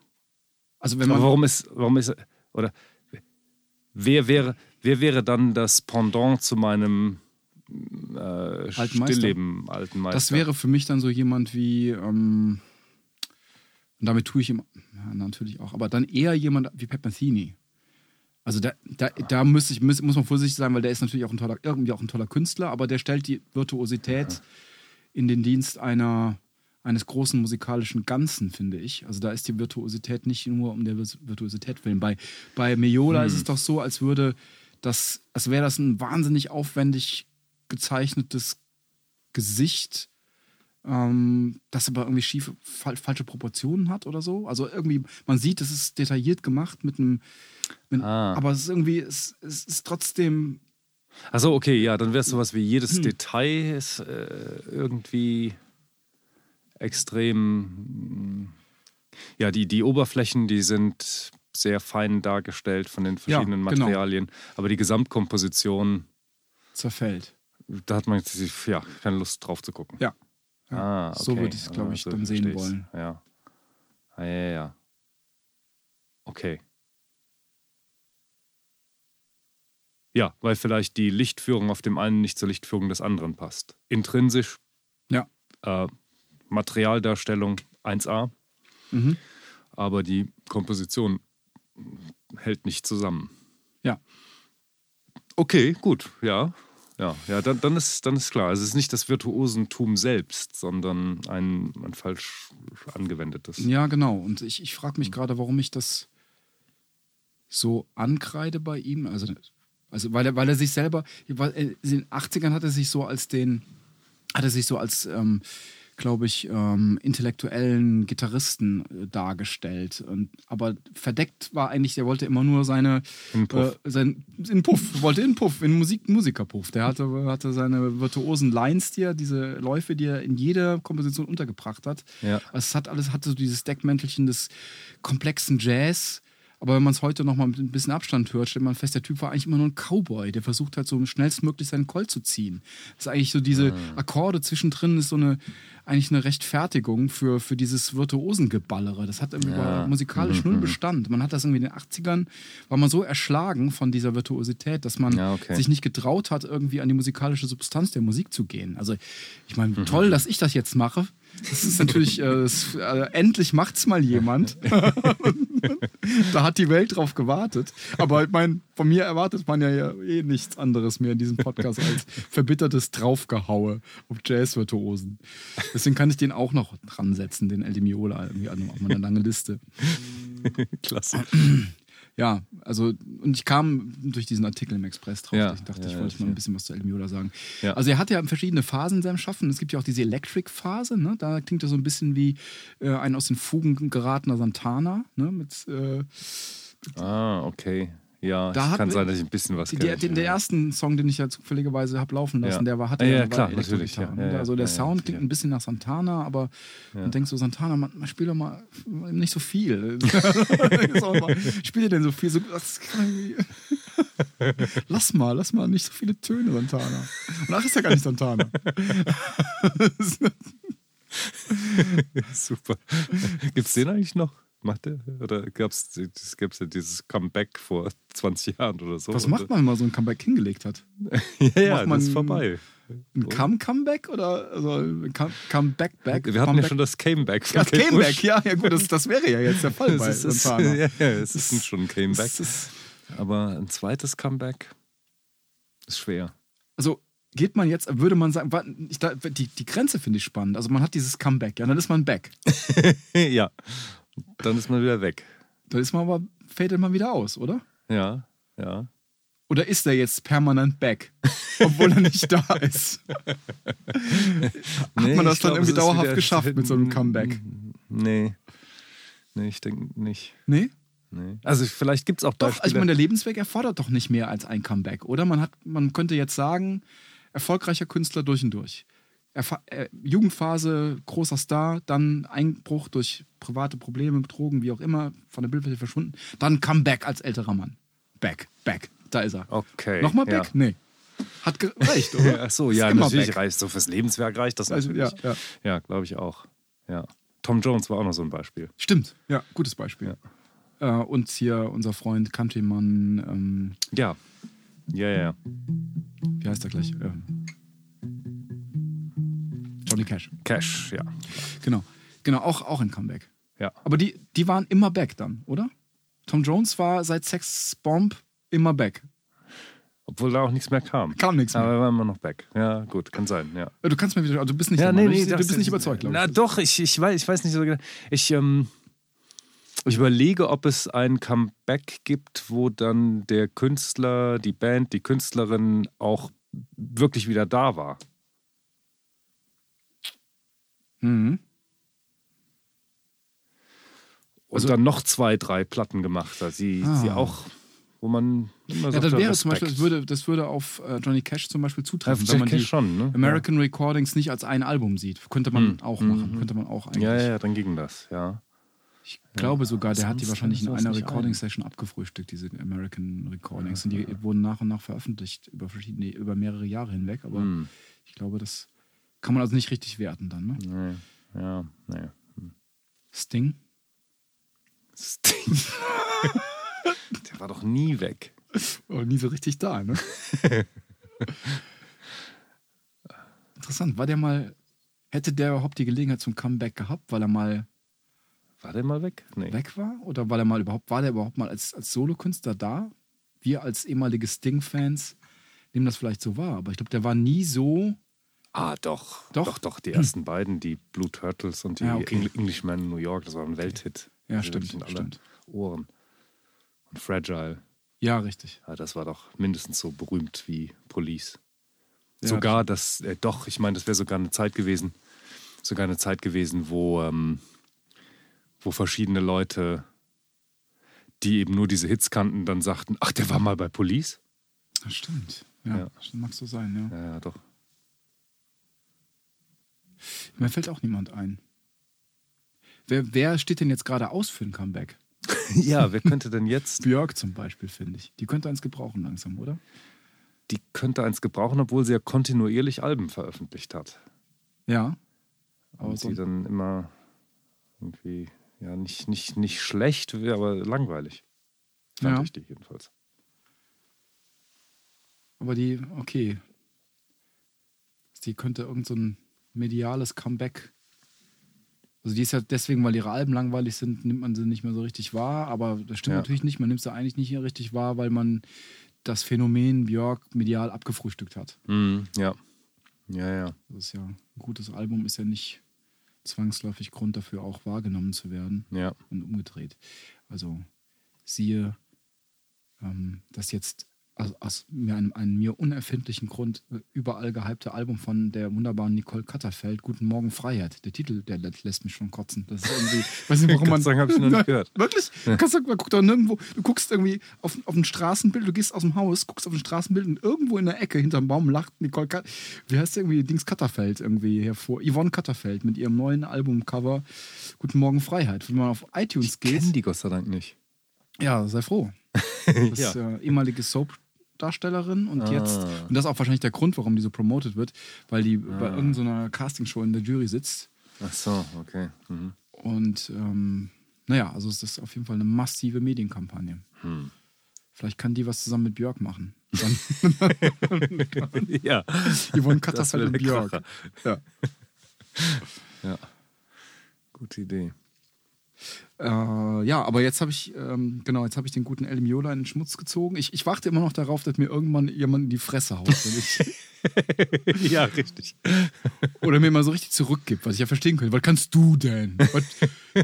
Also wenn
aber
man
warum ist, warum ist, oder wer wäre, wer wäre dann das Pendant zu meinem äh,
Alten Meister?
Stillleben alten Meister?
Das wäre für mich dann so jemand wie, ähm, und damit tue ich ihm, ja, natürlich auch, aber dann eher jemand wie Pat Metheny. Also da, da, da müsste ich, muss, muss man vorsichtig sein, weil der ist natürlich auch ein toller, irgendwie auch ein toller Künstler, aber der stellt die Virtuosität in den Dienst einer, eines großen musikalischen Ganzen, finde ich. Also da ist die Virtuosität nicht nur um der Vir- Virtuosität willen. Bei, bei Mejola ist es doch so, als würde das, als wäre das ein wahnsinnig aufwendig gezeichnetes Gesicht, ähm, das aber irgendwie schiefe, fal falsche Proportionen hat oder so. Also irgendwie, man sieht, es ist detailliert gemacht mit einem, mit,
Ah.
aber es ist irgendwie, es, es ist trotzdem,
Achso, okay, ja, dann wäre es sowas wie jedes
Hm.
Detail ist äh, irgendwie extrem. Ja, die, die Oberflächen, die sind sehr fein dargestellt von den verschiedenen
genau.
Materialien, aber die Gesamtkomposition,
zerfällt.
da hat man jetzt ja, keine Lust drauf zu gucken.
Ja.
Ah, okay.
So würde ich es, glaube ich,
Ah, so
dann sehen
versteh's.
wollen.
Ja. Ah, ja, ja. Okay. Ja, weil vielleicht die Lichtführung auf dem einen nicht zur Lichtführung des anderen passt. Intrinsisch,
Ja.
äh, Materialdarstellung 1a,
Mhm.
aber die Komposition hält nicht zusammen.
Ja.
Okay, gut, ja. Ja, ja dann, dann, ist, dann ist klar. Also es ist nicht das Virtuosentum selbst, sondern ein, ein falsch angewendetes.
Ja, genau. Und ich, ich frage mich gerade, warum ich das so ankreide bei ihm. Also, also weil, er, weil er sich selber, er- in den 80ern hat er sich so als den, hat er sich so als, ähm, glaube ich, ähm, intellektuellen Gitarristen äh, dargestellt. Und, aber verdeckt war eigentlich, der wollte immer nur seine,
In Puff.
Äh, sein, in Puff, wollte in Puff, in Musik, Musikerpuff. Der hatte, hatte seine virtuosen Lines, die er, diese Läufe, die er in jeder Komposition untergebracht hat.
Ja.
Also es hat alles, hatte so dieses Deckmäntelchen des komplexen Jazz. Aber wenn man es heute noch mal mit ein bisschen Abstand hört, stellt man fest, der Typ war eigentlich immer nur ein Cowboy. Der versucht halt so schnellstmöglich seinen Colt zu ziehen. Das ist eigentlich so diese Akkorde zwischendrin, ist so eine, eigentlich eine Rechtfertigung für, für dieses Virtuosengeballere. Das hat irgendwie
Ja.
musikalisch null Bestand. Man hat das irgendwie in den 80ern, war man so erschlagen von dieser Virtuosität, dass man
Ja, okay.
sich nicht getraut hat, irgendwie an die musikalische Substanz der Musik zu gehen. Also ich meine,
Mhm.
toll, dass ich das jetzt mache. Das ist natürlich, äh, das, äh, endlich macht's mal jemand. da hat die Welt drauf gewartet. Aber ich meine, von mir erwartet man ja, ja eh nichts anderes mehr in diesem Podcast als verbittertes Draufgehaue auf Jazz-Virtuosen. Deswegen kann ich den auch noch dran setzen, den El Miola, irgendwie an auf meiner langen Liste.
Klasse.
Ja, also, und ich kam durch diesen Artikel im Express drauf.
Ja,
ich dachte,
ja,
ich
ja,
wollte mal
ja.
ein bisschen was zu El Miola sagen. Also, er hat ja verschiedene Phasen in seinem Schaffen. Es gibt ja auch diese Electric-Phase, ne? Da klingt er so ein bisschen wie äh, ein aus den Fugen geratener Santana, ne? Mit, äh,
Ah, okay. Ja,
Da
kann sein, dass ich ein bisschen was kenne.
der, den, der erste Song, den ich ja zufälligerweise habe laufen lassen,
Ja.
der war, hatte
Ja, ja,
war
klar,
Elektro-Gitarre,
natürlich, ja.
ne?
Ja, ja,
also der
ja, ja,
Sound klingt ein bisschen nach Santana, aber man denkt so, Santana, man, man spielt doch mal nicht so viel. Spielt ihr denn so viel? So, lass mal, lass mal nicht so viele Töne, Santana. Und ach, ist ja gar nicht Santana.
Super. Gibt es den eigentlich noch? Macht der? Oder gab es ja dieses Comeback vor 20 Jahren oder so?
Was macht man, wenn man so ein Comeback hingelegt hat?
Ja, ja, das ist vorbei.
Ein Come-Comeback oder also Comeback-Back?
Wir hatten ja
Comeback-
schon das Cameback. von
Das
Bush.
ja, ja gut, das, das wäre ja jetzt der Fall bei
Das ist,
Santana.
ja, ja, es ist schon ein Cameback.
Das ist,
Aber ein zweites Comeback ist schwer.
also geht man jetzt, würde man sagen, ich, die, die Grenze finde ich spannend. Also man hat dieses Comeback, ja, dann ist man back.
ja. Dann ist man wieder weg.
Dann ist man aber, fadet man wieder aus, oder?
Ja, ja.
Oder ist er jetzt permanent back, obwohl er nicht da ist? Hat
Nee,
man das dann
glaub,
irgendwie dauerhaft geschafft mit so einem Comeback?
Nee. Nee, ich denke nicht.
Nee?
Nee. Also vielleicht gibt es auch
Doch,
Beispiele.
also ich meine, der Lebensweg erfordert doch nicht mehr als ein Comeback, oder? Man, hat, man könnte jetzt sagen, erfolgreicher Künstler durch und durch. Erfa äh, Jugendphase, großer Star, dann Einbruch durch private Probleme, Drogen, wie auch immer, von der Bildfläche verschwunden. Dann Comeback als älterer Mann. Back, back, da ist er.
okay.
Nochmal back?
Ja.
Nee. Hat gereicht, oder?
Ach so, ja, natürlich
back.
reicht so fürs Lebenswerk reicht das
Also,
natürlich.
ja, ja.
ja glaube ich auch. Ja. Tom Jones war auch noch so ein Beispiel.
Stimmt, ja, gutes Beispiel. Äh, und hier unser Freund Countryman, ähm,
Ja. Ja, ja, ja.
wie heißt er gleich? Ähm, Johnny Cash.
Cash, ja.
Genau. Genau, auch, auch ein Comeback.
Ja.
Aber die, die waren immer back dann, oder? Tom Jones war seit Sex Bomb immer back.
Obwohl da auch nichts mehr kam.
Kam nichts mehr.
Aber er war immer noch back. Ja, gut, kann sein, ja.
Du kannst mir wieder, also du bist nicht,
Ja, nee, nee,
du bist nicht überzeugt, glaube
Na
ich.
doch, ich, ich, weiß, ich weiß nicht so genau. Ich, ähm, ich überlege, ob es ein Comeback gibt, wo dann der Künstler, die Band, die Künstlerin auch wirklich wieder da war.
Mhm.
Und
Also-
dann noch zwei, drei Platten gemacht hat. Sie,
Ah.
sie auch, wo man immer
Ja,
sagt,
das wäre zum Beispiel, das würde, das würde auf äh, Johnny Cash zum Beispiel
Ja,
zutreffen,
Jack
wenn man
Cash
die
schon, ne?
American Recordings nicht als ein Album sieht. Könnte man
Hm.
auch
Mhm.
machen. Könnte man auch eigentlich.
Ja, ja, ja, dann ging das, ja.
Ich glaube sogar, der hat die wahrscheinlich in einer
sowas nicht
Recording
ein.
Session abgefrühstückt, diese American Recordings. Und die wurden nach und nach veröffentlicht über verschiedene, über mehrere Jahre hinweg. Aber
Hm.
ich glaube, das kann man also nicht richtig werten dann. Ne?
Nee, ja, nee.
Sting?
Sting. Der war doch nie weg.
Oh, nie so richtig da, ne? Interessant. War der mal, hätte der überhaupt die Gelegenheit zum Comeback gehabt, weil er mal
War der mal weg? Nee.
weg war? Oder war der mal überhaupt, war der überhaupt mal als, als Solokünstler da? Wir als ehemalige Sting-Fans nehmen das vielleicht so wahr, aber ich glaube, der war nie so.
Ah, doch.
Doch?
Doch, doch. Die ersten beiden, die Blue Turtles und die
Ja, okay.
Engl- Englishman in New York, das war ein Welthit.
Ja,
Also
stimmt,
in
stimmt.
Ohren. Und Fragile.
Ja, richtig.
Ja, das war doch mindestens so berühmt wie Police.
Ja,
sogar das, äh, doch, ich meine, das wäre sogar eine Zeit gewesen, sogar eine Zeit gewesen, wo, ähm, wo verschiedene Leute, die eben nur diese Hits kannten, dann sagten, ach, der war mal bei Police?
Das stimmt. Ja,
Ja.
das mag so sein, ja.
Ja, ja, doch.
Mir fällt auch niemand ein. Wer, wer steht denn jetzt gerade aus für ein Comeback?
ja, wer könnte denn jetzt,
Björk zum Beispiel, finde ich. Die könnte eins gebrauchen langsam, oder?
die könnte eins gebrauchen, obwohl sie ja kontinuierlich Alben veröffentlicht hat.
Ja. Aber
die dann immer irgendwie, ja, nicht, nicht, nicht schlecht, aber langweilig. Fand
Ja.
ich die jedenfalls.
aber die, okay. Die könnte irgend so ein mediales Comeback. Also die ist ja deswegen, weil ihre Alben langweilig sind, nimmt man sie nicht mehr so richtig wahr. Aber das stimmt
Ja.
natürlich nicht. Man nimmt sie eigentlich nicht mehr richtig wahr, weil man das Phänomen Björk medial abgefrühstückt hat.
Mhm, ja. Ja, ja.
Das ist ja ein gutes Album, ist ja nicht zwangsläufig Grund dafür, auch wahrgenommen zu werden
Ja.
und umgedreht. Also siehe, ähm, das jetzt aus, aus einem, einem mir unerfindlichen Grund äh, überall gehypte Album von der wunderbaren Nicole Katterfeld, Guten Morgen Freiheit. Der Titel, der lä- lässt mich schon kotzen. Das ist irgendwie, weiß nicht, warum man.
sei Dank hab ich noch nicht gehört.
Wirklich? Du kannst doch, man guckt doch nirgendwo, du guckst irgendwie auf, auf ein Straßenbild, du gehst aus dem Haus, guckst auf ein Straßenbild und irgendwo in der Ecke hinterm Baum lacht Nicole Kat Wie heißt der irgendwie? Dings Katterfeld irgendwie hervor. Yvonne Katterfeld mit ihrem neuen Albumcover Guten Morgen Freiheit. Wenn man auf iTunes geht.
Kennen die Gott sei Dank nicht.
Ja, sei froh. Das
Ja.
äh, ehemalige Soap-Darstellerin und
Ah.
jetzt, und das ist auch wahrscheinlich der Grund, warum die so promoted wird, weil die bei irgendeiner Castingshow in der Jury sitzt.
Ach so, okay. Mhm.
Und ähm, naja, also es ist auf jeden Fall eine massive Medienkampagne.
Hm.
Vielleicht kann die was zusammen mit Björk machen.
Ja.
Katterfeld
wär
und
der
Björk. Ja.
Ja. Gute Idee.
Äh, ja, aber jetzt habe ich, ähm, genau, jetzt habe ich den guten El Miola in den Schmutz gezogen. Ich, ich warte immer noch darauf, dass mir irgendwann jemand in die Fresse haut.
Ja, richtig.
Oder mir mal so richtig zurückgibt, was ich ja verstehen könnte. Was kannst du denn? Was,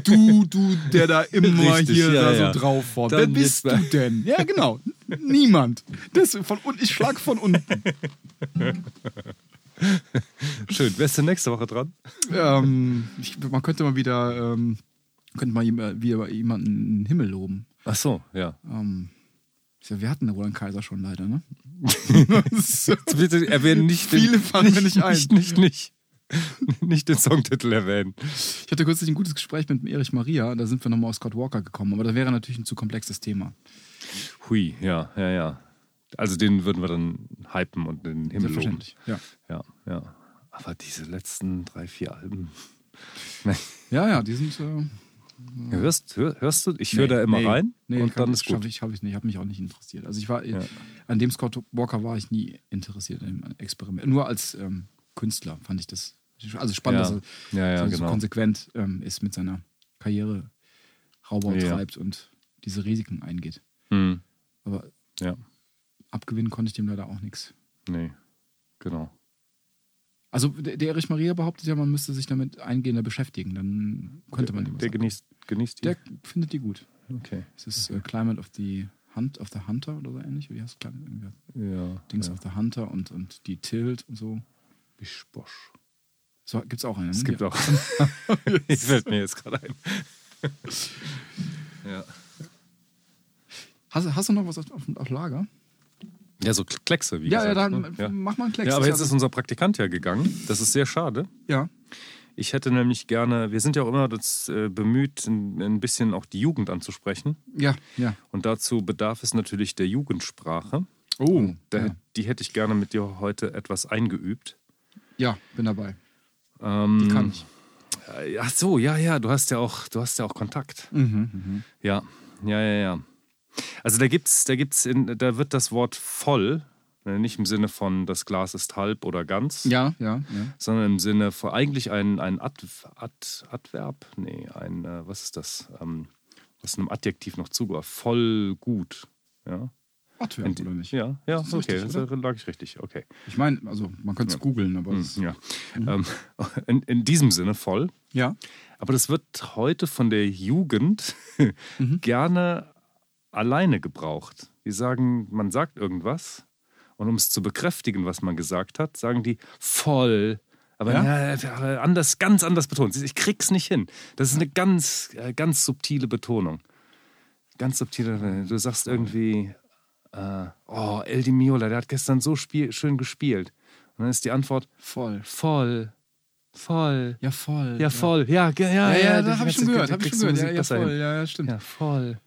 du, du, der da immer
Richtig,
hier
ja,
da
ja.
so drauf fort. Wer bist du denn? Ja, genau. Niemand. Das von unten, ich schlag von unten.
Schön. Wer ist denn nächste Woche dran?
Ähm, ich, man könnte mal wieder, ähm, könnte mal jem- wieder jemanden in den Himmel loben.
Ach so, ja.
Ähm, wir hatten Roland Kaiser schon leider, ne?
Bitte erwähnen nicht den,
Viele fallen mir nicht ein.
Nicht, nicht, nicht. Nicht den Songtitel erwähnen.
Ich hatte kürzlich ein gutes Gespräch mit Erich Maria, da sind wir nochmal aus Scott Walker gekommen, aber das wäre natürlich ein zu komplexes Thema.
Hui, ja, ja, ja. Also den würden wir dann hypen und in den Himmel loben.
Ja.
Ja, ja. Aber diese letzten drei, vier Alben.
ja, ja, die sind. Äh,
Hörst, hör, hörst du? Ich höre da immer
nee,
rein
Nee,
und dann ist gut.
Ich, hab ich nicht, habe mich auch nicht interessiert. Also ich war an dem Scott Walker war ich nie interessiert im Experiment. Nur als ähm, Künstler fand ich das also spannend,
Ja.
dass er
Ja, ja,
so, so
genau.
konsequent ähm, ist mit seiner Karriere Raubau
Ja.
treibt und diese Risiken eingeht.
Hm.
Aber
Ja,
abgewinnen konnte ich dem leider auch nichts.
nee, genau.
Also der, der Erich Maria behauptet ja, man müsste sich damit eingehender beschäftigen, dann könnte man was
Der
sagen.
genießt, genießt die.
Der findet die gut.
okay.
Es ist äh, Climate of the Hunt of the Hunter oder so ähnlich. Wie heißt es?
Ja.
Dings
ja.
of the Hunter und, und die Tilt und so.
Bisch, bosch.
So gibt es auch einen.
Es gibt
Ja.
auch. Ich fällt mir jetzt gerade ein. ja.
Hast, hast du noch was auf, auf, auf Lager?
Ja, so Kleckse, wie
Ja, ja,
gesagt.
dann
ne? ja.
mach mal einen Klecks.
ja, aber jetzt ist unser Praktikant ja gegangen. Das ist sehr schade.
Ja,
Ich hätte nämlich gerne, wir sind ja auch immer das, äh, bemüht, ein, ein bisschen auch die Jugend anzusprechen.
ja, ja.
Und dazu bedarf es natürlich der Jugendsprache.
Oh,
Da,
ja.
Die hätte ich gerne mit dir heute etwas eingeübt.
ja, bin dabei.
Ähm,
Die kann ich.
äh, Ach so, ja, ja, du hast ja auch, du hast ja auch Kontakt.
Mhm, mhm.
Ja, ja, ja, ja. Also da gibt's, da gibt's, in, da wird das Wort voll, äh, nicht im Sinne von das Glas ist halb oder ganz,
Ja, ja, ja.
sondern im Sinne von eigentlich ein, ein Ad, Ad, Adverb, nee, ein, äh, was ist das, ähm, was einem Adjektiv noch zugeordnet, voll gut, ja.
Adverb, oder nicht?
Ja, ja,
Ist
okay,
richtig,
das lag ich richtig, okay.
Ich meine, also man könnte es googeln, aber
Hm,
es,
Ja. Ähm, in, in diesem Sinne voll.
ja.
Aber das wird heute von der Jugend
Mhm.
gerne alleine gebraucht. Die sagen, man sagt irgendwas und um es zu bekräftigen, was man gesagt hat, sagen die voll. Aber
Ja?
ja, anders, ganz anders betont. Ich krieg's nicht hin. Das ist eine ganz, äh, ganz subtile Betonung. Ganz subtile. Du sagst irgendwie, äh, oh, El Di Miola, der hat gestern so spiel, schön gespielt. Und dann ist die Antwort
voll.
voll, voll.
Ja, voll.
Ja, voll. Ja, ge- ja,
Ja, ja,
die
da habe ich schon gehört, habe ich schon gehört. Ja, ja, voll. Ja, ja, stimmt.
Ja, voll.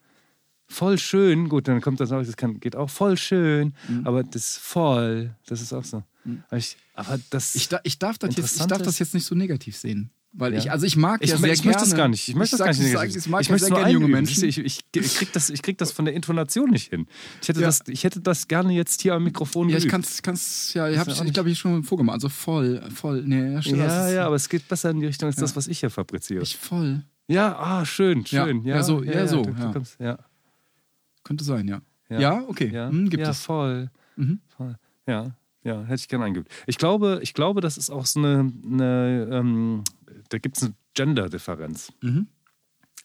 Voll schön. Gut, dann kommt das auch, das kann, geht auch voll schön.
Mhm.
Aber das voll, das ist auch so. Aber, ich, aber das.
Ich, da, ich, darf das jetzt, ich darf das jetzt nicht so negativ sehen. Weil
Ja.
ich, also ich mag
ich,
ja
ich,
sehr
ich
gerne.
möchte das gar nicht. Ich möchte das gar nicht.
ich
negativ.
sag- Ich mag ja
möchte
sehr gerne junge. Menschen.
Ich, ich, ich, krieg das, ich krieg das von der Intonation nicht hin. Ich hätte,
Ja.
das, ich hätte das gerne jetzt hier am Mikrofon
Ja, ich
geübt.
kann's, kann's, ja, ich,
Ist
hab,
ja auch
ich glaube, ich schon vorgemacht. Also voll, voll. Nee, ja, stimmt.
Ja, ja, aber es geht besser in die Richtung als
Ja.
das, was ich hier fabriziere.
Ich voll.
ja, ah, schön,
Ja,
schön.
ja, so, ja, so,
du, du
ja.
kommst, ja.
Könnte sein, ja.
Ja.
Ja, okay.
Ja,
Hm, gibt
ja
es.
voll.
Mhm.
voll. Ja, ja, hätte ich gerne eingeübt. Ich glaube, ich glaube, das ist auch so eine, eine ähm, da gibt es eine Gender-Differenz.
Mhm.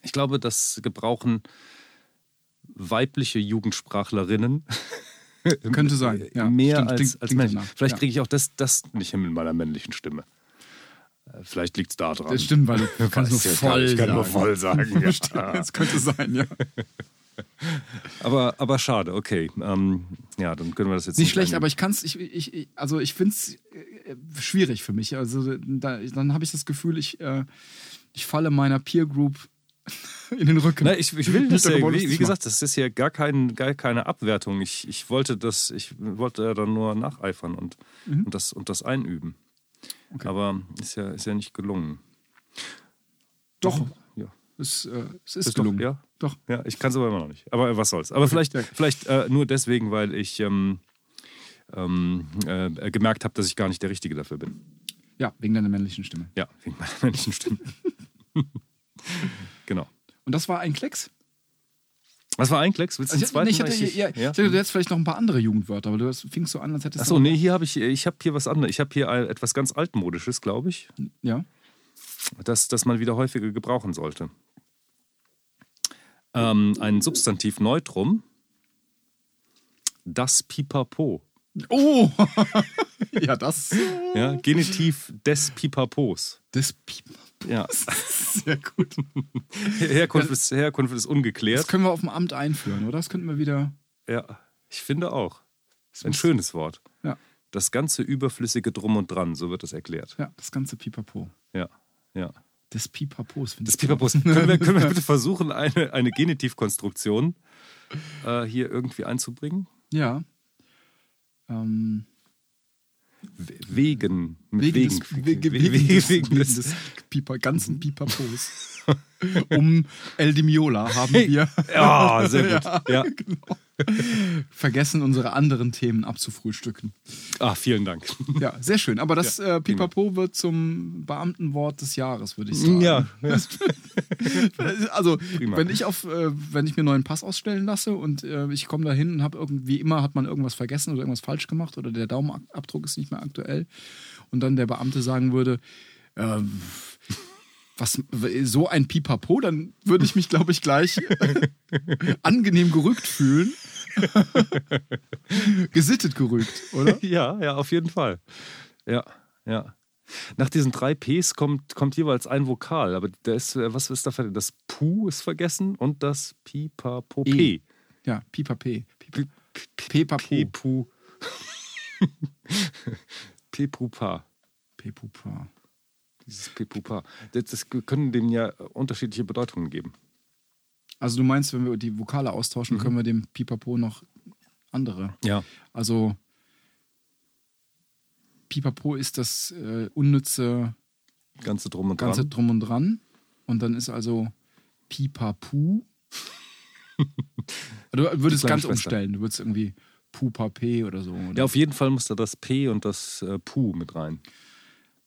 Ich glaube, das gebrauchen weibliche Jugendsprachlerinnen
Könnte sein. Ja,
mehr
stimmt,
als,
klingt-
als
klingt danach.
Vielleicht
Ja.
kriege ich auch das, das nicht hin mit meiner männlichen Stimme. Äh, Vielleicht liegt es da dran.
Das stimmt, weil du kannst nur voll
nicht, ich kann
sagen.
nur voll sagen. ja.
Das könnte sein, ja.
Aber, aber schade, okay. Ähm, ja, dann können wir das jetzt
Nicht schlecht,
einüben.
aber ich kann es, ich, ich, also ich finde es schwierig für mich. Also da, dann habe ich das Gefühl, ich, äh, ich falle meiner Peer Group in den Rücken.
Na, ich, ich will
Nicht
das ja, wie, wie gesagt, das ist ja gar, kein, gar keine Abwertung. Ich, ich wollte das, ich wollte ja dann nur nacheifern und,
Mhm.
und, das, und das einüben. Aber ist ja, ist ja nicht gelungen.
Doch,
Ja.
es, äh, es ist,
Ist
gelungen.
Doch, ja,
Doch.
ja, ich kann es aber immer noch nicht. Aber was soll's. Aber vielleicht,
ja.
vielleicht äh, nur deswegen, weil ich ähm, ähm, äh, gemerkt habe, dass ich gar nicht der Richtige dafür bin.
Ja, wegen deiner männlichen Stimme.
Ja, wegen meiner männlichen Stimme. genau.
Und das war ein Klecks?
Was war ein Klecks? Willst du
Also ich, nee, ich, hatte,
Weil
ja, ich dachte, du hättest vielleicht noch ein paar andere Jugendwörter, aber du fingst so an, als hättest
Achso,
du.
nee, hier habe ich, ich habe hier was anderes. Ich habe hier etwas ganz altmodisches, glaube ich,
Ja.
das, das man wieder häufiger gebrauchen sollte. Ähm, ein Substantiv Neutrum das Pipapo.
Oh! ja, das.
Ja, Genitiv des Pipapos.
Des Pipapo.
Ja.
Sehr gut.
Herkunft, ist, Herkunft ist
Das
ungeklärt.
können wir auf dem Amt einführen, oder? Das könnten wir wieder.
Ja, ich finde auch.
das
Ein
muss-
schönes Wort.
Ja,
Das ganze überflüssige Drum und Dran, so wird das erklärt.
ja, das ganze Pipapo.
Ja, ja.
Des Pipapos, ich.
Pipapos. können, wir, können wir bitte versuchen, eine, eine Genitivkonstruktion äh, hier irgendwie einzubringen?
Ja. Ähm,
We- Wegen.
Wegen,
wegen.
des, wegen,
We-
wegen, des,
wegen des-
des Pipa, ganzen Pipapos. um El Di Miola haben wir
Ja, sehr gut. Ja.
genau. vergessen, unsere anderen Themen abzufrühstücken.
Ah, vielen Dank.
Ja, sehr schön. Aber das
Ja,
äh, Pipapo wird zum Beamtenwort des Jahres, würde ich sagen.
Ja, ja.
Also,
Prima.
wenn ich auf, äh, wenn ich mir einen neuen Pass ausstellen lasse und äh, ich komme da hin und habe irgendwie immer hat man irgendwas vergessen oder irgendwas falsch gemacht oder der Daumenabdruck ist nicht mehr aktuell und dann der Beamte sagen würde, ähm, was so ein Pipapo, dann würde ich mich, glaube ich, gleich angenehm gerügt fühlen. Gesittet gerügt, oder?
Ja, ja, auf jeden Fall. Ja, ja. Nach diesen drei Ps kommt, kommt jeweils ein Vokal, aber der ist, äh, was ist da vergessen? Das Pu ist vergessen und das Pipapo
E.
P.
Ja, Pipape. Pipa- Pepapo.
Pepu. Pepupa.
Pepupa.
Dieses Pepupa. Das, das können dem ja unterschiedliche Bedeutungen geben.
Also du meinst, wenn wir die Vokale
Mhm.
austauschen, können wir dem Pipapo noch andere.
Ja.
Also Pipapo ist das äh, unnütze
Ganze drum und
ganze
dran.
Drum und Dran. Und dann ist also Pipapu. du würdest ganz
Schwester.
umstellen. Du würdest irgendwie Pupape oder so. Oder?
Ja, auf jeden Fall muss da das P und das äh, Pu mit rein.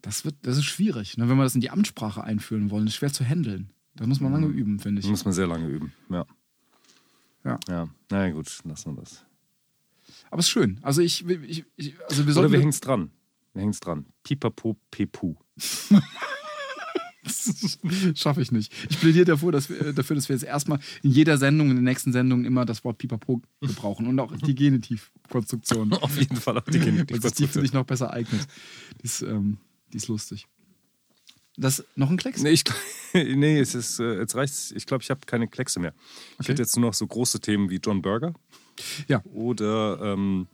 Das, wird, das ist schwierig. Ne? Wenn wir das in die Amtssprache einführen wollen, ist schwer zu handeln. Da muss man lange üben, finde
Da
ich.
muss man sehr lange üben. Ja.
Ja.
Ja. Na ja, gut, lassen wir das.
Aber es ist schön. Also ich, ich, ich also wir
Oder
sollten
wir hängen es dran. Wir hängen es dran. Pipapo Pepu.
Schaffe ich nicht. Ich plädiere dafür dass, wir, dafür, dass wir jetzt erstmal in jeder Sendung, in den nächsten Sendungen immer das Wort Pipapo gebrauchen und auch die Genitivkonstruktion.
Auf jeden Fall auch die
Weil sich die, finde
Genitivkonstruktion.
ich, noch besser eignet. Die ist, ähm, die ist lustig. Das noch ein Klecks?
Nee, ich, nee es ist, äh, jetzt reicht's. Ich glaube, ich habe keine Kleckse mehr. Ich
Okay.
hätte jetzt nur noch so große Themen wie John Burger
Ja.
oder. Ähm,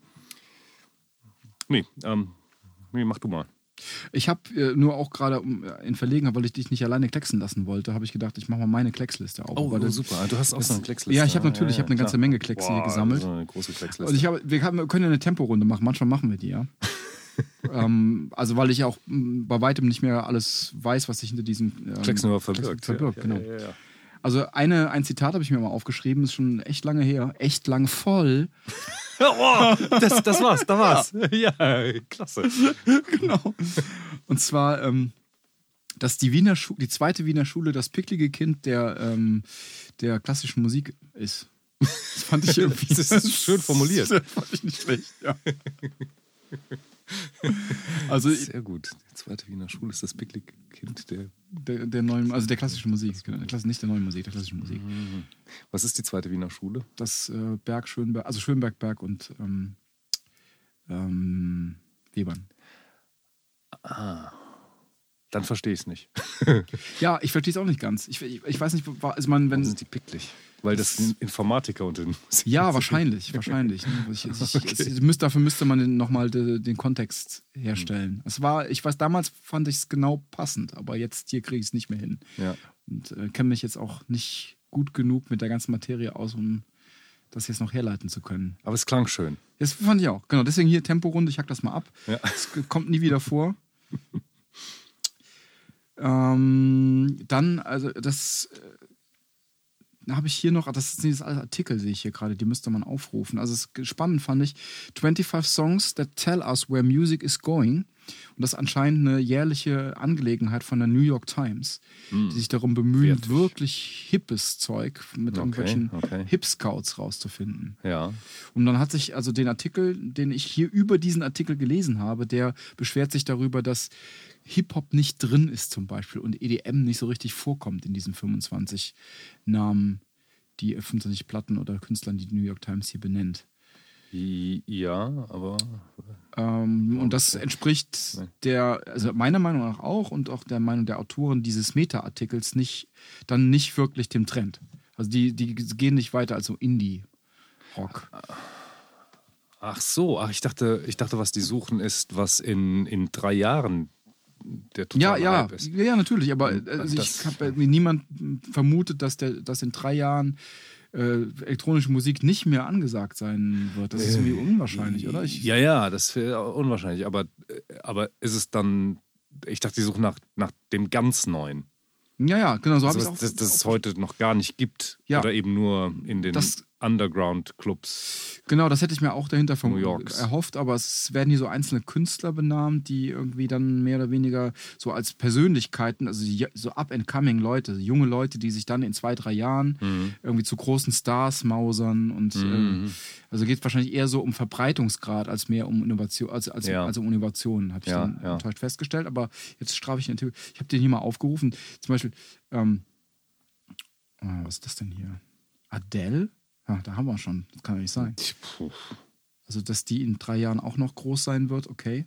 nee, ähm, nee, mach du mal.
Ich habe äh, nur auch gerade um, äh, in Verlegenheit, weil ich dich nicht alleine klecksen lassen wollte, habe ich gedacht, ich mache mal meine Klecksliste auf. Das-
Oh, super. Du hast auch
das-
so eine Klecksliste.
Ja, ich habe natürlich, ich habe eine ganze
klar.
Menge Kleckse hier
Boah,
gesammelt.
So eine große Klecksliste.
Und ich wir, haben, wir können ja eine Temporunde machen. Manchmal machen wir die, ja. ähm, also weil ich auch m, bei weitem nicht mehr alles weiß, was sich hinter diesem ähm,
aber
Klecksen
verbirgt.
verbirgt.
ja,
genau.
Ja, ja.
Also eine, ein Zitat habe ich mir mal aufgeschrieben, ist schon echt lange her, echt lang voll.
Oh, das, das war's, da war's. Ja, klasse.
genau. Und zwar, ähm, dass die Wiener Schu die zweite Wiener Schule das picklige Kind der, ähm, der klassischen Musik ist. Das fand ich irgendwie.
Das ist schön formuliert.
Das fand ich nicht schlecht, ja. Also
Sehr gut. Die zweite Wiener Schule ist das Picklick-Kind der.
der, der neuen, also der klassischen Musik, genau, der Klasse, nicht der neuen Musik, der klassischen Musik.
Was ist die zweite Wiener Schule?
Das äh, Berg Schönberg, also Schönberg Berg und ähm, ähm, Webern.
Dann verstehe ich es nicht.
Ja, ich verstehe es auch nicht ganz. Ich, ich, ich weiß nicht, also man,
Warum
wenn
sind die picklig? Weil das sind Informatiker und den
Ja, wahrscheinlich, wahrscheinlich. ne? Ich, ich, ich, es müsste, dafür müsste man nochmal den, den Kontext herstellen. Es war, ich weiß, damals fand ich es genau passend, aber jetzt hier kriege ich es nicht mehr hin.
Ja.
Und äh, kenne mich jetzt auch nicht gut genug mit der ganzen Materie aus, um das jetzt noch herleiten zu können.
Aber es klang schön.
Das fand ich auch. Genau, deswegen hier Temporunde, ich hack das mal ab.
Ja.
Es kommt nie wieder vor. ähm, dann, also das äh, habe ich hier noch, das sind jetzt alles Artikel, sehe ich hier gerade, die müsste man aufrufen. Also es ist spannend fand ich, 25 Songs that tell us where music is going. Und das ist anscheinend eine jährliche Angelegenheit von der New York Times, die sich darum bemühen,
Wertig.
wirklich hippes Zeug mit
Okay,
irgendwelchen
okay.
Hip-Scouts rauszufinden.
Ja.
Und dann hat sich also den Artikel, den ich hier über diesen Artikel gelesen habe, der beschwert sich darüber, dass Hip-Hop nicht drin ist zum Beispiel und EDM nicht so richtig vorkommt in diesen 25 Namen, die 25 Platten oder Künstlern, die die New York Times hier benennt.
Ja, aber.
Ähm, und das entspricht der, also meiner Meinung nach auch und auch der Meinung der Autoren dieses Meta-Artikels nicht, dann nicht wirklich dem Trend. Also die, die gehen nicht weiter als so Indie-Rock.
Ach so, ach, ich dachte, ich dachte, was die suchen, ist, was in, in drei Jahren der
ja,
totale
ja,
Hype ist.
ja, natürlich, aber
Und
also ich habe niemand vermutet, dass der, dass in drei Jahren äh, elektronische Musik nicht mehr angesagt sein wird. Das ist irgendwie unwahrscheinlich, oder? Ich,
Ja, ja, das wäre unwahrscheinlich. Aber, äh, aber ist es dann. Ich dachte, die suchen nach, nach dem ganz Neuen.
ja, ja, genau, so habe
Also,
ich
was
auch.
das, das es heute noch gar nicht gibt.
Ja.
Oder eben nur in den
Das-
Underground-Clubs.
Genau, das hätte ich mir auch dahinter vom
New Yorks.
erhofft, aber es werden hier so einzelne Künstler benannt, die irgendwie dann mehr oder weniger so als Persönlichkeiten, also so up-and-coming Leute, junge Leute, die sich dann in zwei, drei Jahren
Mhm.
irgendwie zu großen Stars mausern und ähm, also geht es wahrscheinlich eher so um Verbreitungsgrad als mehr um Innovation, als, als,
Ja.
als um Innovation, habe ich
Ja,
dann
ja.
enttäuscht festgestellt, aber jetzt strafe ich den Tipp. Ich habe den hier mal aufgerufen, zum Beispiel, ähm, ah, was ist das denn hier? Adele? Ja, da haben wir schon. Das kann ja nicht sein.
Puh.
Also, dass die in drei Jahren auch noch groß sein wird, okay.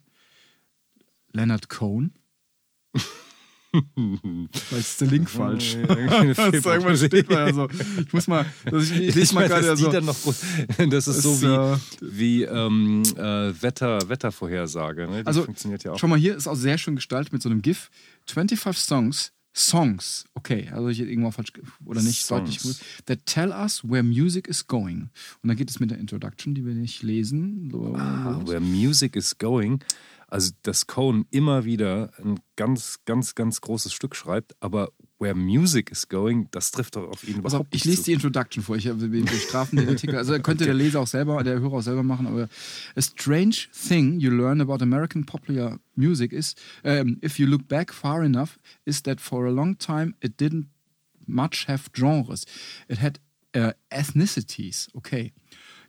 Leonard Cohen. Vielleicht ist der Link falsch. Das irgendwann steht da ja so. Ich muss mal, dass ich, ich lese mal gerade
die
so.
dann noch gut, das ist so
Ist,
wie,
äh,
wie ähm, äh, Wetter, Wettervorhersage. Ne? Die
Also,
funktioniert ja auch.
Schau mal, hier ist auch sehr schön gestaltet mit so einem GIF. 25 Songs, Songs, okay, also ich irgendwo falsch oder nicht
Songs.
deutlich gut, that tell us where music is going. Und dann geht es mit der Introduction, die wir nicht lesen.
Ah, where music is going. Also, dass Cohen immer wieder ein ganz, ganz, ganz großes Stück schreibt, aber where music is going, das trifft doch auf ihn
auf,
überhaupt
ich
nicht
lese
zu.
die Introduction vor. Ich, wir, strafen den Artikel. Also könnte der Leser auch selber, der Hörer auch selber machen. Aber a strange thing you learn about American popular music is, um, if you look back far enough, is that for a long time it didn't much have genres. It had uh, ethnicities. Okay.